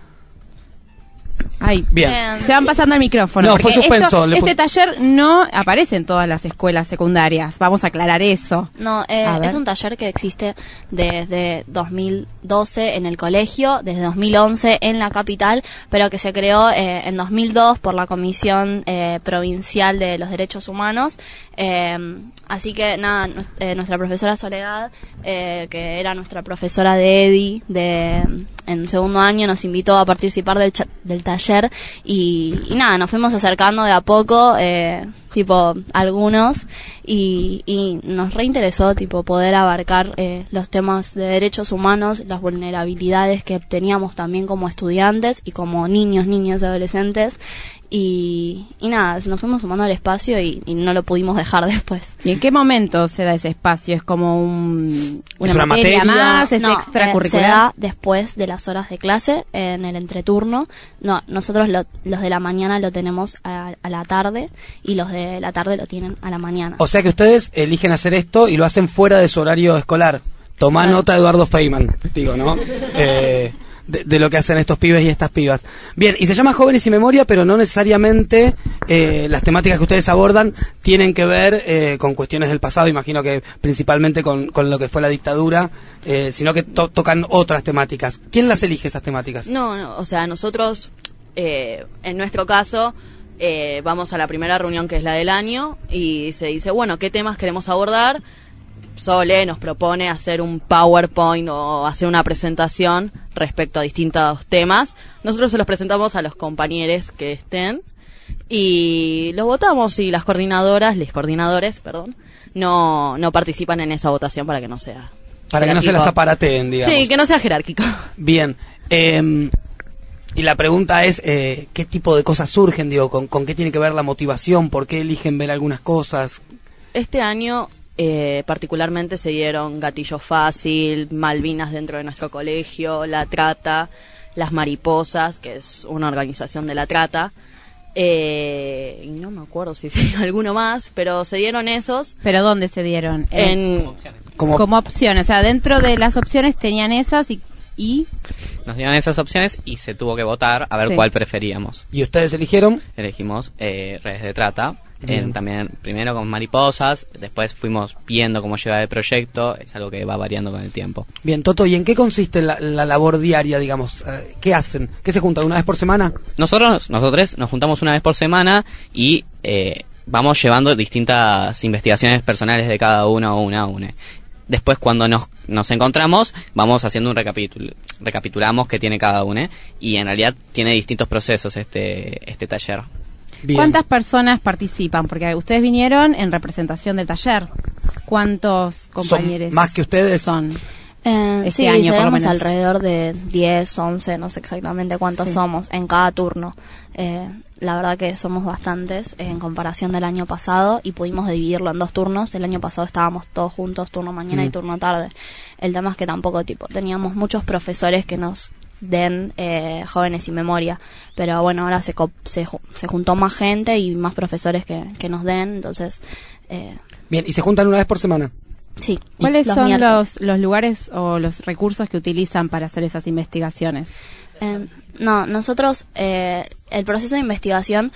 Ay, Bien. Se van pasando el micrófono. No, fue suspenso, esto- este taller no aparece en todas las escuelas secundarias. Vamos a aclarar eso. No, eh, es un taller que existe desde 2012 en el colegio, desde 2011 en la capital, pero que se creó eh, en 2002 por la Comisión eh, Provincial de los Derechos Humanos. Eh, así que nada, eh, nuestra profesora Soledad, eh, que era nuestra profesora de EDI de, en segundo año, nos invitó a participar del, del taller y, y nada, nos fuimos acercando de a poco, eh, tipo algunos, y, y nos reinteresó tipo poder abarcar eh, los temas de derechos humanos, las vulnerabilidades que teníamos también como estudiantes y como niños, niñas adolescentes. Y, y nada, nos fuimos sumando al espacio y, y no lo pudimos dejar después. ¿Y en qué momento se da ese espacio? ¿Es como un, una, ¿Es una materia, materia? más? ¿Es No, extracurricular? eh, se da después de las horas de clase, en el entreturno. No, nosotros lo- los de la mañana lo tenemos a, a la tarde y los de la tarde lo tienen a la mañana. O sea que ustedes eligen hacer esto y lo hacen fuera de su horario escolar. Tomá nota, Eduardo Feynman, digo, ¿no? Eh, de, lo que hacen estos pibes y estas pibas. Bien, y se llama Jóvenes y Memoria, pero no necesariamente eh, las temáticas que ustedes abordan tienen que ver eh, con cuestiones del pasado, imagino que principalmente con, con lo que fue la dictadura, eh, sino que to- tocan otras temáticas. ¿Quién las elige esas temáticas? No, no, o sea, nosotros, eh, en nuestro caso, eh, vamos a la primera reunión que es la del año y se dice, bueno, ¿qué temas queremos abordar? Sole nos propone hacer un PowerPoint o hacer una presentación respecto a distintos temas. Nosotros se los presentamos a los compañeros que estén y los votamos y las coordinadoras, les coordinadores, perdón, no, no participan en esa votación para que no sea Para que no se las aparateen, digamos. Sí, que no sea jerárquico. Bien. eh, y la pregunta es, eh, ¿qué tipo de cosas surgen? Digo, ¿con, ¿con qué tiene que ver la motivación? ¿Por qué eligen ver algunas cosas? Este año eh, particularmente se dieron Gatillo Fácil, Malvinas dentro de nuestro colegio, La Trata, Las Mariposas, que es una organización de la trata. Eh, y no me acuerdo si se dio alguno más, pero se dieron esos. ¿Pero dónde se dieron? En, como, opción, o sea, dentro de las opciones tenían esas y... y Nos dieron esas opciones y se tuvo que votar a ver Sí. cuál preferíamos. ¿Y ustedes eligieron? Elegimos eh, redes de trata. En- también primero con mariposas, después fuimos viendo cómo lleva el proyecto, es algo que va variando con el tiempo. Bien, Toto, ¿y en qué consiste la, la labor diaria, digamos? Eh, ¿Qué hacen? ¿Qué se juntan una vez por semana? Nosotros, nosotros nos juntamos una vez por semana y eh, vamos llevando distintas investigaciones personales de cada uno una a una. Después cuando nos, nos encontramos vamos haciendo un recapítulo, recapitulamos qué tiene cada uno y en realidad tiene distintos procesos este, este taller. ¿Cuántas personas participan? Porque ustedes vinieron en representación del taller. ¿Cuántos compañeros más que ustedes? son? Eh, Este sí, año, por lo menos. alrededor de 10, 11, no sé exactamente cuántos Sí. somos en cada turno. Eh, la verdad que somos bastantes en comparación del año pasado y pudimos dividirlo en dos turnos. El año pasado estábamos todos juntos, turno mañana y Mm. turno tarde. El tema es que tampoco tipo teníamos muchos profesores que nos den eh, jóvenes y memoria, pero bueno, ahora se, se, se juntó más gente y más profesores que, que nos den, entonces eh, Bien, ¿y se juntan una vez por semana? sí. ¿Cuáles los son los, los lugares o los recursos que utilizan para hacer esas investigaciones? Eh, no, nosotros eh, el proceso de investigación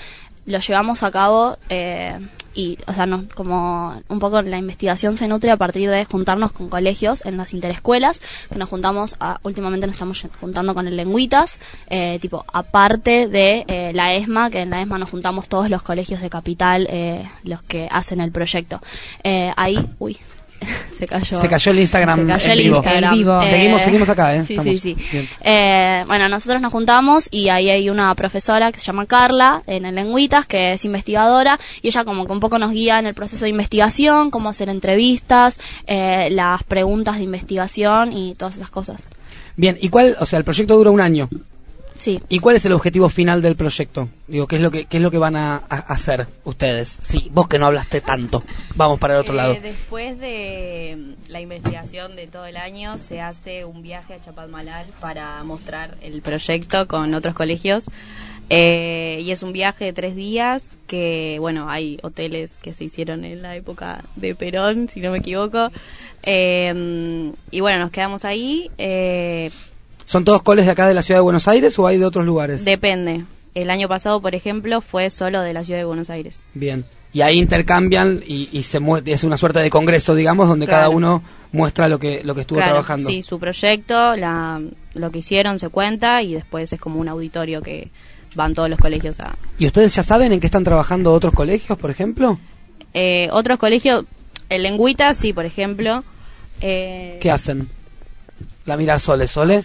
lo llevamos a cabo eh, y, o sea, no, como un poco la investigación se nutre a partir de juntarnos con colegios en las interescuelas, que nos juntamos, a- últimamente nos estamos juntando con el Lengüitas, eh, tipo, aparte de eh, la ESMA, que en la ESMA nos juntamos todos los colegios de capital, eh, los que hacen el proyecto. Eh, ahí, uy, se cayó. Se cayó el Instagram Se cayó en el vivo. Instagram. En vivo. Eh, Seguimos, seguimos acá, ¿eh? Sí, Estamos. sí, sí. Bien. Eh, bueno, nosotros nos juntamos y ahí hay una profesora que se llama Carla en el Lengüitas, que es investigadora, y ella como que un poco nos guía en el proceso de investigación, cómo hacer entrevistas, eh, las preguntas de investigación y todas esas cosas. Bien, ¿y cuál? O sea, el proyecto dura un año. Sí. ¿Y cuál es el objetivo final del proyecto? Digo, ¿qué es lo que, qué es lo que van a, a hacer ustedes? Sí, vos que no hablaste tanto. Vamos para el otro Eh, lado. Después de mm, la investigación de todo el año, se hace un viaje a Chapadmalal para mostrar el proyecto con otros colegios. Eh, y es un viaje de tres días que, bueno, hay hoteles que se hicieron en la época de Perón, si no me equivoco. Eh, y bueno, nos quedamos ahí. eh, ¿Son todos coles de acá de la ciudad de Buenos Aires o hay de otros lugares? depende. El año pasado, por ejemplo, fue solo de la ciudad de Buenos Aires. Bien. Y ahí intercambian y, y se es una suerte de congreso, digamos, donde Claro. cada uno muestra lo que lo que estuvo Claro, trabajando. Sí, su proyecto, la, lo que hicieron se cuenta y después es como un auditorio que van todos los colegios a... ¿Y ustedes ya saben en qué están trabajando otros colegios, por ejemplo? Eh, otros colegios, el Lengüita, sí, por ejemplo. Eh, ¿Qué hacen? La mira Sole, Sole.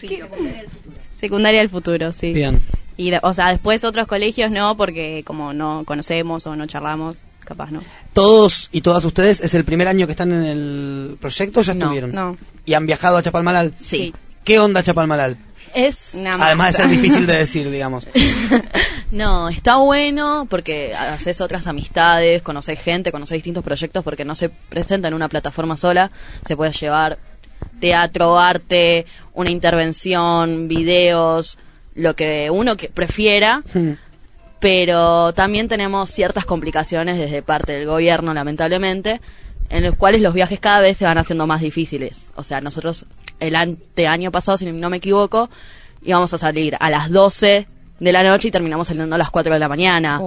Secundaria del futuro, sí. Bien. Y, o sea, después otros colegios no, porque como no conocemos o no charlamos, capaz no. Todos y todas ustedes, ¿es el primer año que están en el proyecto ya estuvieron? no. ¿Y han viajado a Chapalmalal? Sí. ¿Qué onda Chapalmalal? Es Además de ser difícil de decir, digamos. No, está bueno porque haces otras amistades, conoces gente, conoces distintos proyectos porque no se presenta en una plataforma sola. Se puede llevar teatro, arte, una intervención, videos, lo que uno que prefiera. Pero también tenemos ciertas complicaciones desde parte del gobierno, lamentablemente, en los cuales los viajes cada vez se van haciendo más difíciles. O sea, nosotros el ante año pasado, si no me equivoco, íbamos a salir a las 12 de la noche y terminamos saliendo a las 4 de la mañana.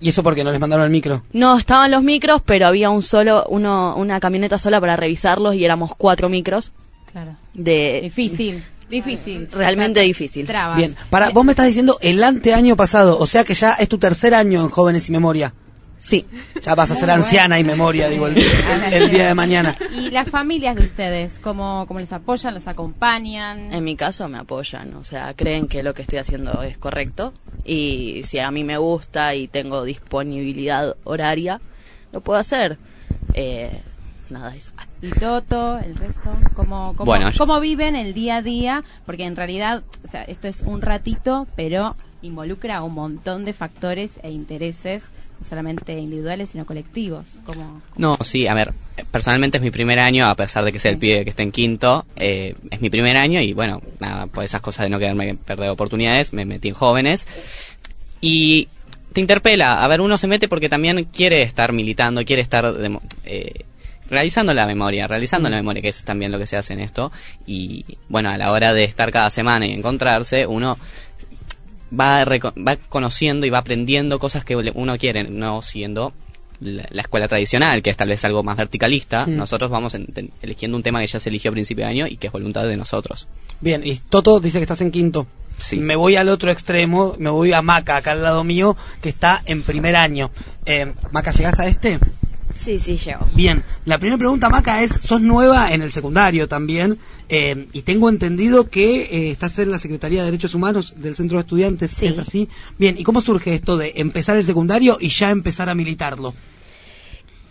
¿Y eso porque no les mandaron el micro? No, estaban los micros, pero había un solo, uno, una camioneta sola para revisarlos y éramos cuatro micros. Claro. De, Difícil, difícil. Realmente difícil. Trabas. Bien. Para, vos me estás diciendo el anteaño pasado, o sea que ya es tu tercer año en Jóvenes y Memoria. Sí. Ya vas a ser anciana y memoria, digo, el, el- el día de mañana. ¿Y las familias de ustedes? ¿Cómo, cómo les apoyan, los acompañan? En mi caso me apoyan, o sea, creen que lo que estoy haciendo es correcto y si a mí me gusta y tengo disponibilidad horaria, lo puedo hacer. Eh, nada de eso. ¿Y Toto, el resto? ¿Cómo, cómo, Bueno, yo- cómo viven el día a día? Porque en realidad, o sea, esto es un ratito, pero involucra a un montón de factores e intereses, no solamente individuales, sino colectivos. Como, No, sí, a ver, personalmente es mi primer año, a pesar de que sea el pibe que está en quinto, eh, es mi primer año y bueno, nada, por esas cosas de no quedarme perder oportunidades, me metí en jóvenes y te interpela, a ver, uno se mete porque también quiere estar militando, quiere estar demo- eh, realizando la memoria, realizando la memoria, que es también lo que se hace en esto y bueno, a la hora de estar cada semana y encontrarse, uno va, va conociendo y va aprendiendo cosas que uno quiere, no siendo la, la escuela tradicional, que es tal vez algo más verticalista. Sí. Nosotros vamos en- eligiendo un tema que ya se eligió a principio de año y que es voluntad de nosotros. Bien, y Toto dice que estás en quinto. Me voy al otro extremo, me voy a Maca, acá al lado mío, que está en primer año. Eh, Maca, ¿llegás a este? Sí, sí, llego. Bien, la primera pregunta, Maca, es, sos nueva en el secundario también, eh, y tengo entendido que eh, estás en la Secretaría de Derechos Humanos del Centro de Estudiantes, ¿es así? Bien, ¿y cómo surge esto de empezar el secundario y ya empezar a militarlo?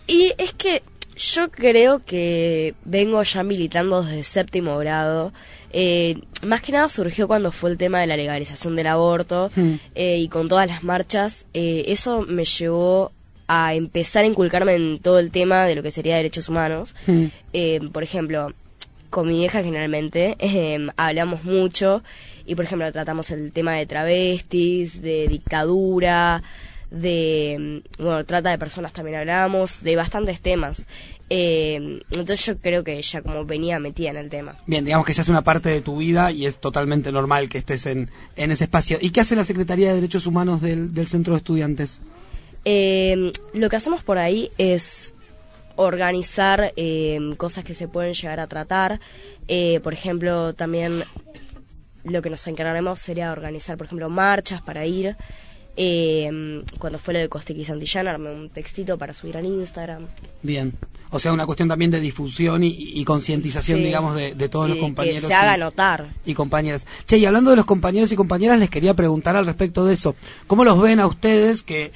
Y es que yo creo que vengo ya militando desde séptimo grado. Eh, más que nada surgió cuando fue el tema de la legalización del aborto eh, y con todas las marchas. eh, eso me llevó a empezar a inculcarme en todo el tema de lo que sería derechos humanos. Eh, por ejemplo, con mi hija generalmente eh, hablamos mucho y por ejemplo tratamos el tema de travestis, de dictadura, de mm, bueno trata de personas también hablamos, de bastantes temas. Eh, entonces yo creo que ella como venía metida en el tema. Bien, digamos que ya es una parte de tu vida y es totalmente normal que estés en, en ese espacio. ¿Y qué hace la Secretaría de Derechos Humanos del, del Centro de Estudiantes? Eh, lo que hacemos por ahí es organizar eh, cosas que se pueden llegar a tratar. Eh, por ejemplo, también lo que nos encargaremos sería organizar, por ejemplo, marchas para ir. Eh, cuando fue lo de Costequi y Santillana, armé un textito para subir al Instagram. Bien. O sea, una cuestión también de difusión y, y concientización, Sí. digamos, de, de todos los compañeros. Que se haga y- notar. y compañeras. Che, y hablando de los compañeros y compañeras, les quería preguntar al respecto de eso. ¿Cómo los ven a ustedes que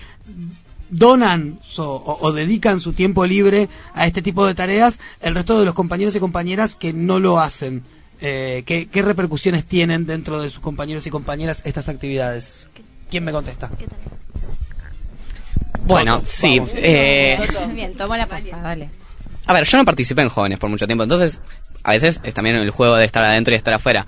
donan so- o, o dedican su tiempo libre a este tipo de tareas, el resto de los compañeros y compañeras que no lo hacen? Eh, ¿qué, qué repercusiones tienen dentro de sus compañeros y compañeras estas actividades? ¿Quién me contesta? Bueno, Toto, sí. vamos. eh, Bien, toma la pasta, dale. a ver, yo no participé en jóvenes por mucho tiempo, entonces a veces es también el juego de estar adentro y estar afuera.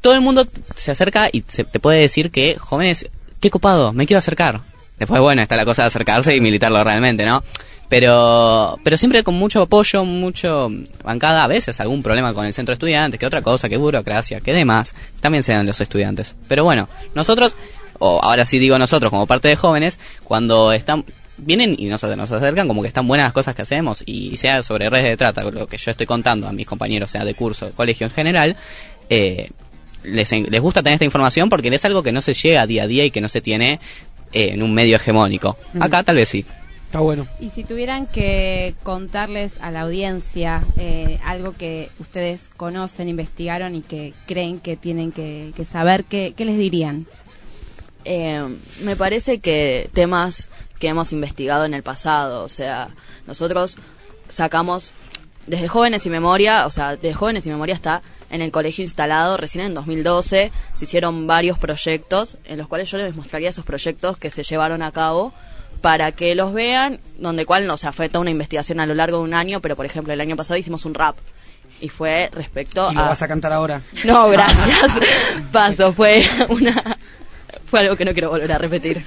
Todo el mundo se acerca y se, te puede decir que jóvenes, qué copado, me quiero acercar. Después, bueno, está la cosa de acercarse y militarlo realmente, ¿no? Pero, pero siempre con mucho apoyo, mucho bancada, a veces algún problema con el centro de estudiantes, que otra cosa, que burocracia, que demás, también se dan los estudiantes. Pero bueno, nosotros, o ahora sí digo nosotros como parte de jóvenes, cuando están, vienen y nos, nos acercan como que están buenas las cosas que hacemos, y sea sobre redes de trata, lo que yo estoy contando a mis compañeros, sea de curso, de colegio en general, eh, les, les gusta tener esta información porque es algo que no se llega día a día y que no se tiene eh, en un medio hegemónico. Mm. Acá tal vez sí. Está bueno. Y si tuvieran que contarles a la audiencia eh, algo que ustedes conocen, investigaron y que creen que tienen que, que saber, ¿qué, ¿qué les dirían? Eh, me parece que temas que hemos investigado en el pasado, o sea, nosotros sacamos desde Jóvenes y Memoria, o sea, de Jóvenes y Memoria está en el colegio instalado recién en 2012, se hicieron varios proyectos en los cuales yo les mostraría esos proyectos que se llevaron a cabo para que los vean, donde cual no, o sea, fue toda una investigación a lo largo de un año, pero por ejemplo el año pasado hicimos un rap y fue respecto ¿Y lo a vas a cantar ahora? no, gracias. Paso, fue una fue algo que no quiero volver a repetir.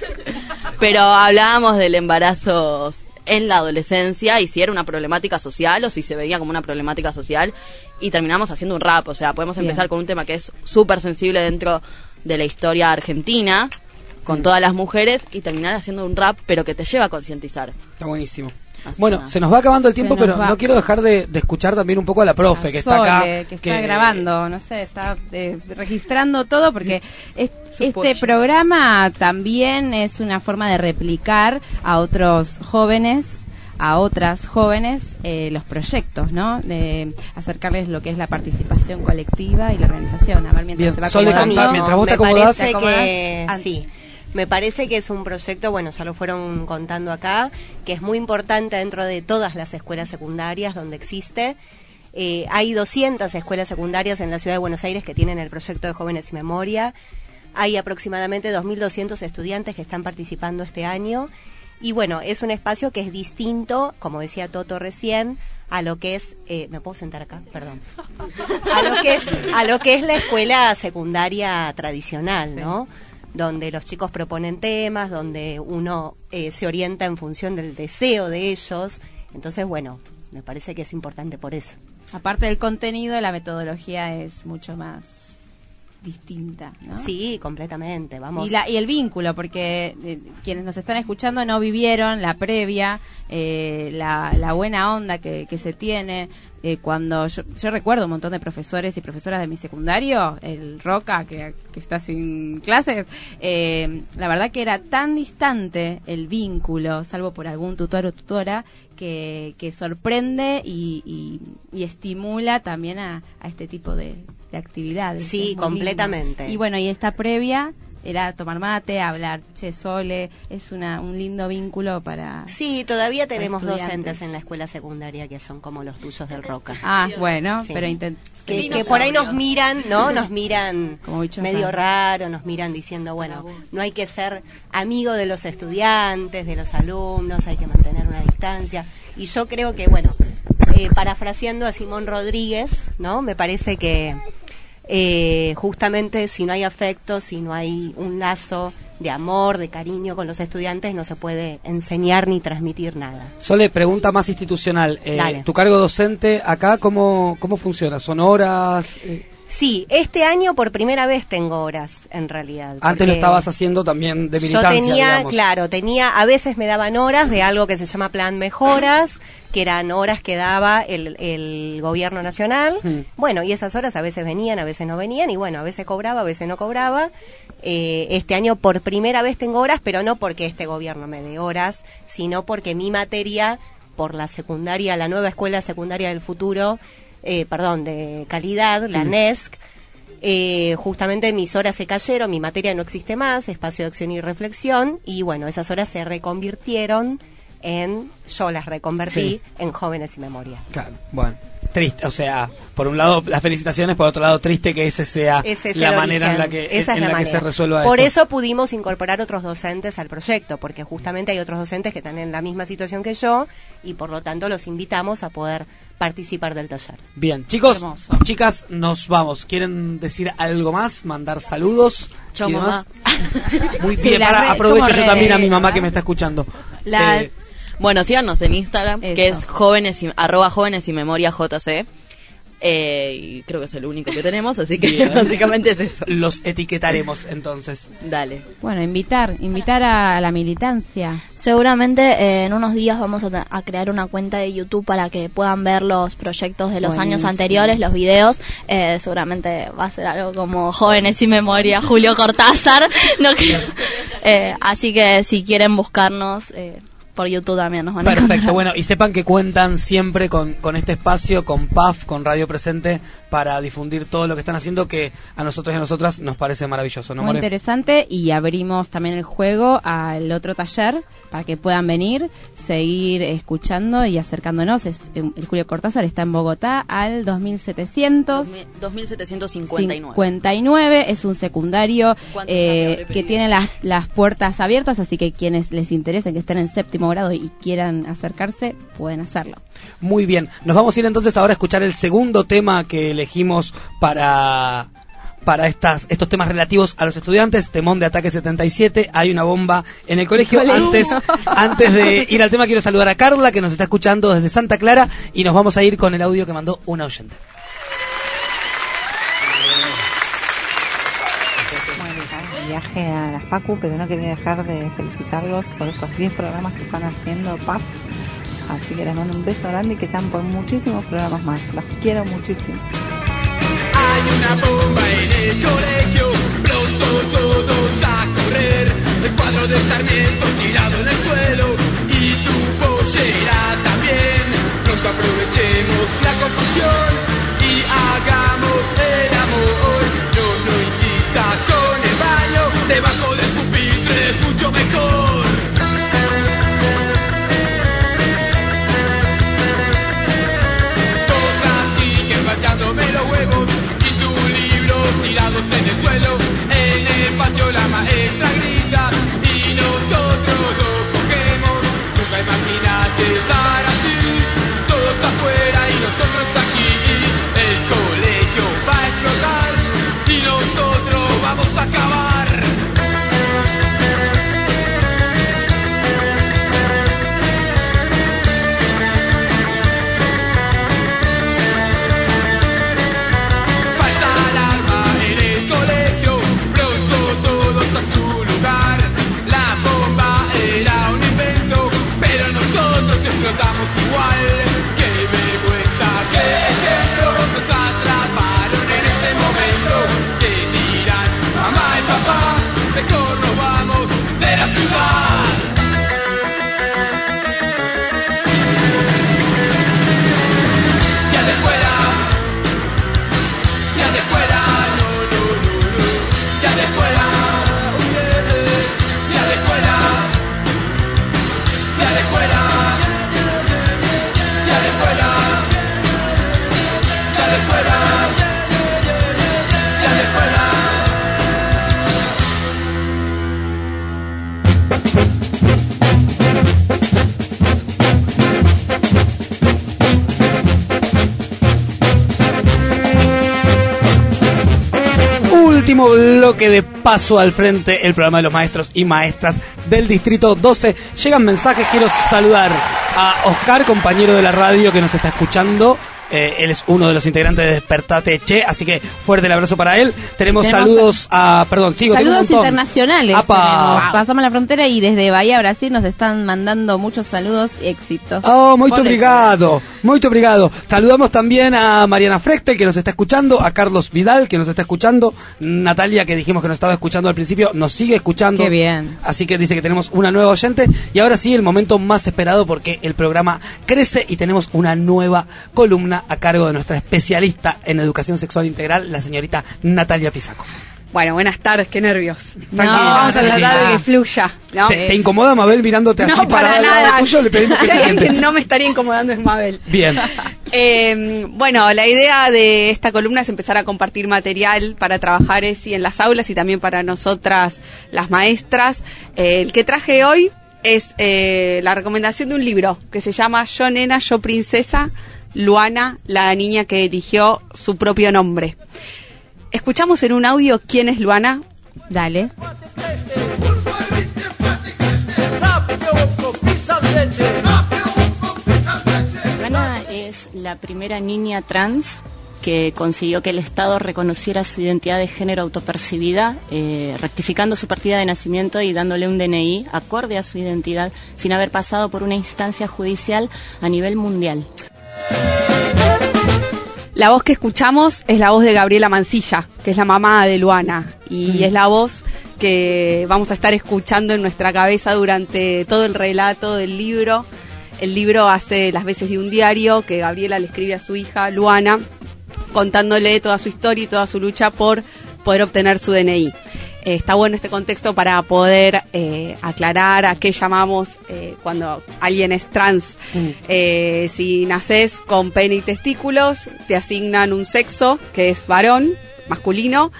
Pero hablábamos del embarazo en la adolescencia y si era una problemática social o si se veía como una problemática social y terminamos haciendo un rap, o sea, podemos Bien. empezar con un tema que es súper sensible dentro de la historia argentina con Mm. todas las mujeres y terminar haciendo un rap pero que te lleva a concientizar. Está buenísimo. Así Bueno, se nos va acabando el tiempo, pero va. no quiero dejar de, de escuchar también un poco a la profe, que está acá. Sole, que está grabando, no sé, está eh, registrando todo porque es- este programa también es una forma de replicar a otros jóvenes a otras jóvenes eh, los proyectos, ¿no? De acercarles lo que es la participación colectiva y la organización. A ver, mientras Bien, se va Sole, mientras vos te me acomodás. parece ¿Te acomodás? que sí. Me parece que es un proyecto, bueno, ya lo fueron contando acá, que es muy importante dentro de todas las escuelas secundarias donde existe. Eh, hay 200 escuelas secundarias en la ciudad de Buenos Aires que tienen el proyecto de Jóvenes y Memoria. Hay aproximadamente 2.200 estudiantes que están participando este año. Y bueno, es un espacio que es distinto, como decía Toto recién, a lo que es, eh, ¿me puedo sentar acá? Perdón. A lo que es, a lo que es la escuela secundaria tradicional, ¿no? Donde los chicos proponen temas, donde uno eh, se orienta en función del deseo de ellos. Entonces, bueno, me parece que es importante por eso. Aparte del contenido, la metodología es mucho más distinta, ¿no? Sí, completamente. Vamos. Y, la, y el vínculo, porque eh, quienes nos están escuchando no vivieron la previa, eh, la, la buena onda que, que se tiene. eh, cuando yo, yo recuerdo un montón de profesores y profesoras de mi secundario, el Roca, que, que está sin clases, eh, la verdad que era tan distante el vínculo, salvo por algún tutor o tutora, que, que sorprende y, y, y estimula también a, a este tipo de, de actividades. Sí, lindo. completamente. Y bueno, y esta previa era tomar mate, hablar, che, Sole, es una, un lindo vínculo para... Sí, todavía tenemos docentes en la escuela secundaria que son como los tuyos del Roca. Ah, bueno, Sí. pero intent- que, que por ahí nos miran, ¿no? Nos miran Como medio raro, nos miran diciendo, bueno, no hay que ser amigo de los estudiantes, de los alumnos, hay que mantener una distancia. Y yo creo que, bueno, eh, parafraseando a Simón Rodríguez, ¿no? Me parece que eh, justamente si no hay afecto, si no hay un lazo de amor, de cariño con los estudiantes, no se puede enseñar ni transmitir nada. Sole, pregunta más institucional. Eh. ¿Tu cargo docente acá cómo, cómo funciona? ¿Son horas? Eh, Sí, este año por primera vez tengo horas, en realidad. antes lo estabas haciendo también de Yo militancia, tenía, digamos. claro, tenía, a veces me daban horas de algo que se llama Plan Mejoras, que eran horas que daba el, el gobierno nacional. Hmm. Bueno, y esas horas a veces venían, a veces no venían, y bueno, a veces cobraba, a veces no cobraba. Eh, este año por primera vez tengo horas, pero no porque este gobierno me dé horas, sino porque mi materia, por la secundaria, la nueva escuela secundaria del futuro, eh, perdón, de calidad, la Mm. NESC, eh, justamente mis horas se cayeron, mi materia no existe más, espacio de acción y reflexión, y bueno, esas horas se reconvirtieron en, yo las reconvertí Sí. en jóvenes y memoria. Claro, bueno. Triste, o sea, por un lado las felicitaciones, por otro lado triste que ese sea Ese es la manera en la que, Esa en es la la que se resuelva Por esto. eso pudimos incorporar otros docentes al proyecto, porque justamente hay otros docentes que están en la misma situación que yo y por lo tanto los invitamos a poder participar del taller. Bien, chicos, chicas, nos vamos. ¿Quieren decir algo más? ¿Mandar saludos? Chau, y demás? mamá. Muy bien, para, aprovecho yo también a mi mamá que me está escuchando. La- Eh, bueno, síganos en Instagram, que es jóvenes y, arroba jóvenes y memoria JC. Eh, y creo que es el único que tenemos, así que Bien. básicamente es eso. Los etiquetaremos entonces. Dale. Bueno, invitar, invitar a la militancia. Seguramente eh, en unos días vamos a, crear una cuenta de YouTube para que puedan ver los proyectos de los años anteriores, los videos. Eh, seguramente va a ser algo como Jóvenes y Memoria, Julio Cortázar. No. Eh, así que si quieren buscarnos eh, por YouTube también nos van a Perfecto, encontrar. bueno, y sepan que cuentan siempre con, con este espacio, con PAF, con Radio Presente, para difundir todo lo que están haciendo, que a nosotros y a nosotras nos parece maravilloso, ¿no, Muy More? interesante y abrimos también el juego al otro taller para que puedan venir, seguir escuchando y acercándonos. Es, el Julio Cortázar está en Bogotá al 2700. 2759. 59 es un secundario ¿Cuántos eh, que tiene las, las puertas abiertas, así que quienes les interesen, que estén en séptimo grado y quieran acercarse, pueden hacerlo. Muy bien, nos vamos a ir entonces ahora a escuchar el segundo tema que elegimos para para estas estos temas relativos a los estudiantes, temón de ataque 77, hay una bomba en el colegio. Antes antes de ir al tema quiero saludar a Carla que nos está escuchando desde Santa Clara y nos vamos a ir con el audio que mandó una oyente. Viaje a la Facu, pero no quería dejar de felicitarlos por estos 10 programas que están haciendo PAF. Así que les mando un beso grande y que sean por muchísimos programas más. Los quiero muchísimo. Hay una bomba en el colegio, pronto todos a correr. El cuadro de Sarmiento tirado en el suelo y tu pollera también. Pronto aprovechemos la confusión y hagamos el amor. No, no insistas debajo del pupitre es mucho mejor. Todas siguen pateándome los huevos y tus libros tirados en el suelo. En el patio la maestra grita y nosotros lo cogemos. Nunca imaginaste estar así, todos afuera y nosotros aquí. El colegio va a explotar y nosotros vamos a acabar. Paso al frente, el programa de los maestros y maestras del Distrito 12. Llegan mensajes, quiero saludar a Oscar, compañero de la radio que nos está escuchando. Eh, él es uno de los integrantes de Despertate Che, así que fuerte el abrazo para él. Tenemos, Tenemos saludos a, perdón, chicos, Saludos internacionales. Pasamos la frontera y desde Bahía, Brasil, nos están mandando muchos saludos y éxitos. Oh, eso. obrigado, muito obrigado. Saludamos también a Mariana Frechtel que nos está escuchando, a Carlos Vidal que nos está escuchando, Natalia que dijimos que nos estaba escuchando al principio, nos sigue escuchando. Qué bien. Así que dice que tenemos una nueva oyente y ahora sí el momento más esperado porque el programa crece y tenemos una nueva columna a cargo de nuestra especialista en educación sexual integral, la señorita Natalia Pisaco. Bueno, buenas tardes, qué nervios. Tranquila, no, vamos a tratar de que fluya. ¿no? ¿Te, te incomoda Mabel mirándote así No, para parada al lado nada. tuyo? Le pedimos que se que no me estaría incomodando es Mabel. Bien. Eh, bueno, la idea de esta columna es empezar a compartir material para trabajar eh, sí, en las aulas y también para nosotras, las maestras. Eh, el que traje hoy es eh, la recomendación de un libro que se llama Yo Nena, Yo Princesa, Luana, la niña que eligió su propio nombre. Escuchamos en un audio quién es Luana. Dale. Luana es la primera niña trans que consiguió que el Estado reconociera su identidad de género autopercibida, eh, rectificando su partida de nacimiento y dándole un DNI acorde a su identidad sin haber pasado por una instancia judicial a nivel mundial. La voz que escuchamos es la voz de Gabriela Mancilla, que es la mamá de Luana, y es la voz que vamos a estar escuchando en nuestra cabeza durante todo el relato del libro. El libro hace las veces de un diario que Gabriela le escribe a su hija, Luana, contándole toda su historia y toda su lucha por poder obtener su DNI. Está bueno este contexto para poder eh, aclarar a qué llamamos eh, cuando alguien es trans. Eh, si naces con pene y testículos, te asignan un sexo que es varón, masculino.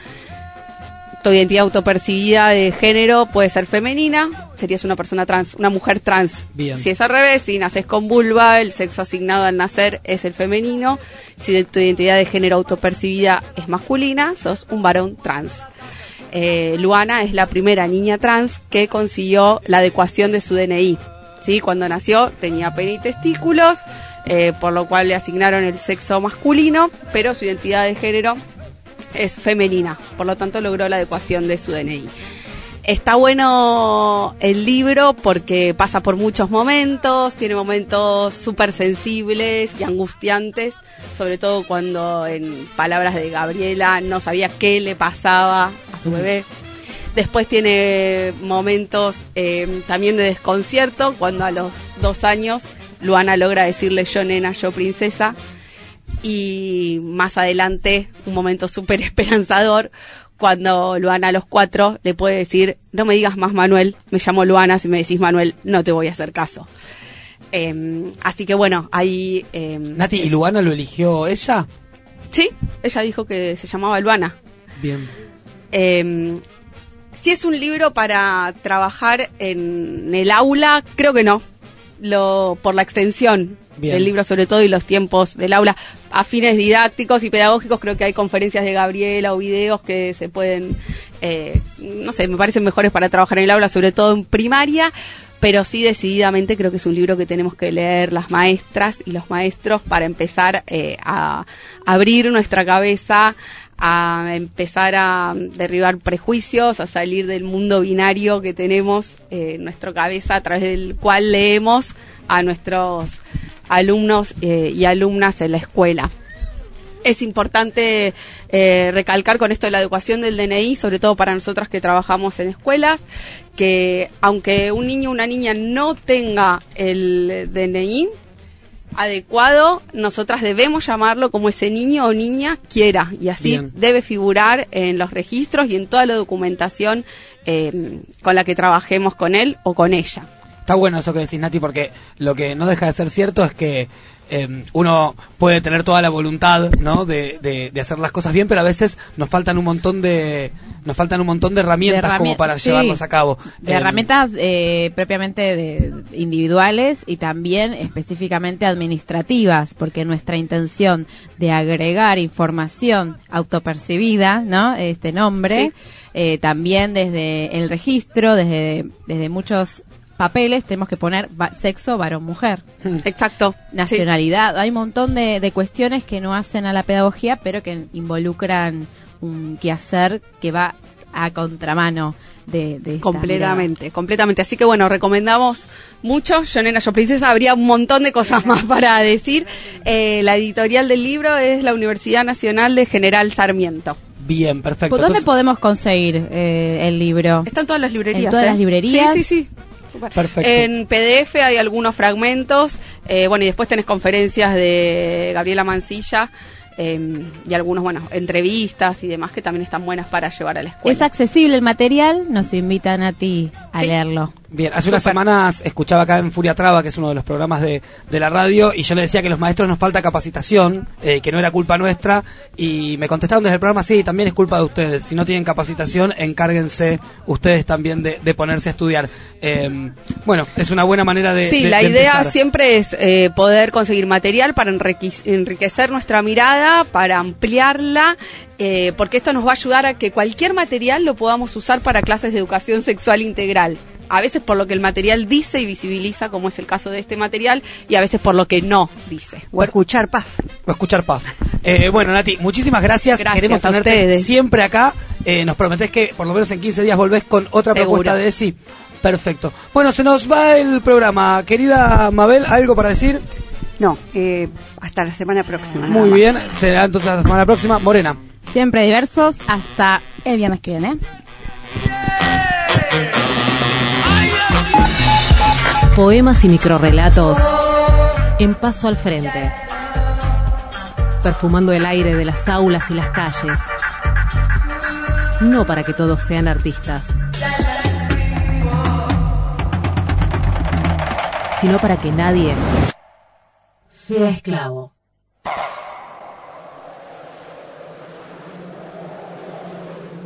Tu identidad autopercibida de género puede ser femenina, serías una persona trans, una mujer trans. Bien. Si es al revés, si naces con vulva, el sexo asignado al nacer es el femenino. Si tu identidad de género autopercibida es masculina, sos un varón trans. Eh, Luana es la primera niña trans que consiguió la adecuación de su DNI. ¿sí? Cuando nació tenía pene y testículos, eh, por lo cual le asignaron el sexo masculino, pero su identidad de género es femenina, por lo tanto logró la adecuación de su DNI. Está bueno el libro porque pasa por muchos momentos, tiene momentos súper sensibles y angustiantes, sobre todo cuando en palabras de Gabriela no sabía qué le pasaba a su bebé. Después tiene momentos eh, también de desconcierto, cuando a los dos años Luana logra decirle yo nena, yo princesa, y más adelante un momento súper esperanzador cuando Luana a los cuatro le puede decir, no me digas más Manuel, me llamo Luana, si me decís Manuel no te voy a hacer caso. Eh, así que bueno, ahí... eh, Nati, ¿y Luana lo eligió ella? Sí, ella dijo que se llamaba Luana. Bien. Eh, si es un libro para trabajar en el aula, creo que no. Lo, por la extensión Bien. del libro, sobre todo, y los tiempos del aula. A fines didácticos y pedagógicos, creo que hay conferencias de Gabriela o videos que se pueden, eh, no sé, me parecen mejores para trabajar en el aula, sobre todo en primaria. Pero sí, decididamente creo que es un libro que tenemos que leer las maestras y los maestros para empezar eh, a abrir nuestra cabeza, a empezar a derribar prejuicios, a salir del mundo binario que tenemos eh, nuestra cabeza a través del cual leemos a nuestros alumnos eh, y alumnas en la escuela. Es importante eh, recalcar con esto de la educación del DNI, sobre todo para nosotras que trabajamos en escuelas, que aunque un niño o una niña no tenga el DNI adecuado, nosotras debemos llamarlo como ese niño o niña quiera y así Bien. debe figurar en los registros y en toda la documentación eh, con la que trabajemos con él o con ella. Está bueno eso que decís, Nati, porque lo que no deja de ser cierto es que eh, uno puede tener toda la voluntad, ¿no? De, de- de hacer las cosas bien, pero a veces nos faltan un montón de nos faltan un montón de herramientas De como para sí. llevarlas a cabo. de Eh, herramientas eh, propiamente de, individuales y también específicamente administrativas, porque nuestra intención de agregar información autopercibida, ¿no? Este nombre, eh, también desde el registro, desde, desde muchos papeles tenemos que poner va- sexo varón-mujer. Exacto. Nacionalidad. Hay un montón de, de cuestiones que no hacen a la pedagogía, pero que involucran un quehacer que va a contramano de, de esta Completamente, completamente. Así que bueno, recomendamos mucho. Yo, nena, yo, princesa, habría un montón de cosas más para decir. Eh, la editorial del libro es la Universidad Nacional de General Sarmiento. Bien, perfecto. ¿Por dónde Entonces- podemos conseguir eh, el libro? Están todas las librerías. En todas ¿eh? las librerías. Sí, sí, sí. Perfecto. En PDF hay algunos fragmentos. eh, bueno, y después tenés conferencias de Gabriela Mancilla. eh, y algunos, bueno, entrevistas y demás que también están buenas para llevar a la escuela. Es accesible el material, nos invitan a ti a leerlo. Bien, hace unas semanas escuchaba acá en Furia Traba, que es uno de los programas de, de la radio, y yo le decía que los maestros nos falta capacitación, eh, que no era culpa nuestra, y me contestaron desde el programa, sí, también es culpa de ustedes. Si no tienen capacitación, encárguense ustedes también de, de ponerse a estudiar. Eh, bueno, es una buena manera de... Sí, de- la de idea empezar. siempre es eh, poder conseguir material para enriquec- enriquecer nuestra mirada, para ampliarla, eh, porque esto nos va a ayudar a que cualquier material lo podamos usar para clases de educación sexual integral. A veces por lo que el material dice y visibiliza, como es el caso de este material, y a veces por lo que no dice. O escuchar PAF. O escuchar PAF. Eh, bueno, Nati, muchísimas gracias. Gracias Queremos tenerte ustedes. siempre acá. Eh, nos prometés que por lo menos en 15 días volvés con otra Seguro. propuesta de ESI. Perfecto. Bueno, se nos va el programa. Querida Mabel, ¿algo para decir? No, eh, hasta la semana próxima. nada Muy más. bien. Será entonces la semana próxima. Morena. Siempre diversos hasta el viernes que viene. Poemas y microrrelatos en paso al frente, perfumando el aire de las aulas y las calles. No para que todos sean artistas, sino para que nadie sea esclavo.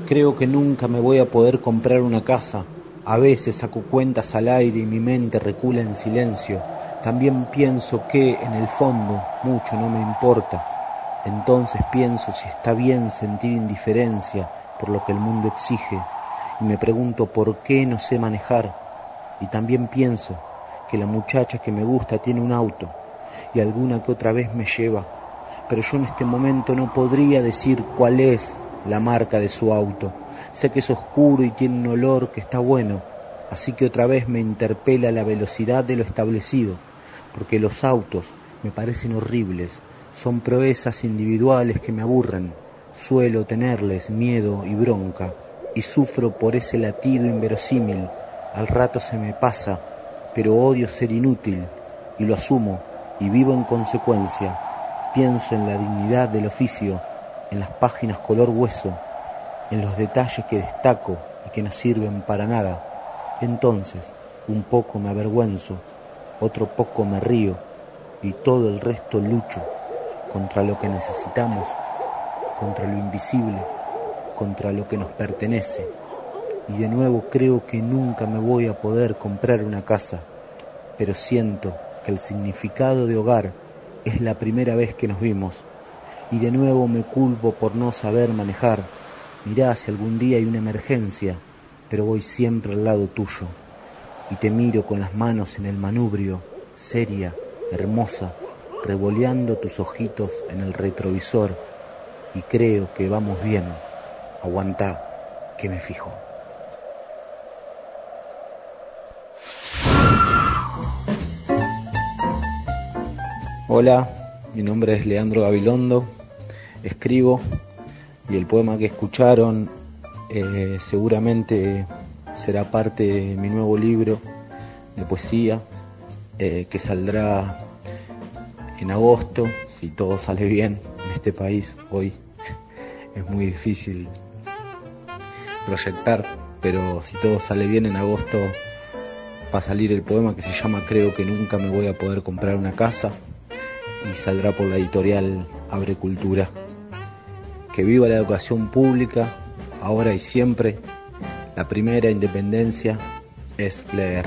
Creo que nunca me voy a poder comprar una casa. A veces saco cuentas al aire y mi mente recula en silencio. También pienso que, en el fondo, mucho no me importa. Entonces pienso si está bien sentir indiferencia por lo que el mundo exige. Y me pregunto por qué no sé manejar. Y también pienso que la muchacha que me gusta tiene un auto y alguna que otra vez me lleva. Pero yo en este momento no podría decir cuál es la marca de su auto. Sé que es oscuro y tiene un olor que está bueno, así que otra vez me interpela la velocidad de lo establecido, porque los autos me parecen horribles, son proezas individuales que me aburren, suelo tenerles miedo y bronca, y sufro por ese latido inverosímil, al rato se me pasa, pero odio ser inútil, y lo asumo, y vivo en consecuencia, pienso en la dignidad del oficio, en las páginas color hueso, en los detalles que destaco y que no sirven para nada. Entonces, un poco me avergüenzo, otro poco me río y todo el resto lucho contra lo que necesitamos, contra lo invisible, contra lo que nos pertenece. Y de nuevo creo que nunca me voy a poder comprar una casa, pero siento que el significado de hogar es la primera vez que nos vimos. Y de nuevo me culpo por no saber manejar. Mirá si algún día hay una emergencia, pero voy siempre al lado tuyo. Y te miro con las manos en el manubrio, seria, hermosa, revoleando tus ojitos en el retrovisor. Y creo que vamos bien. Aguantá, que me fijo. Hola, mi nombre es Leandro Gabilondo, escribo y el poema que escucharon eh, seguramente será parte de mi nuevo libro de poesía eh, que saldrá en agosto, si todo sale bien en este país. Hoy es muy difícil proyectar, pero si todo sale bien en agosto va a salir el poema que se llama Creo que nunca me voy a poder comprar una casa y saldrá por la editorial Abre Cultura. Que viva la educación pública, ahora y siempre. La primera independencia es leer.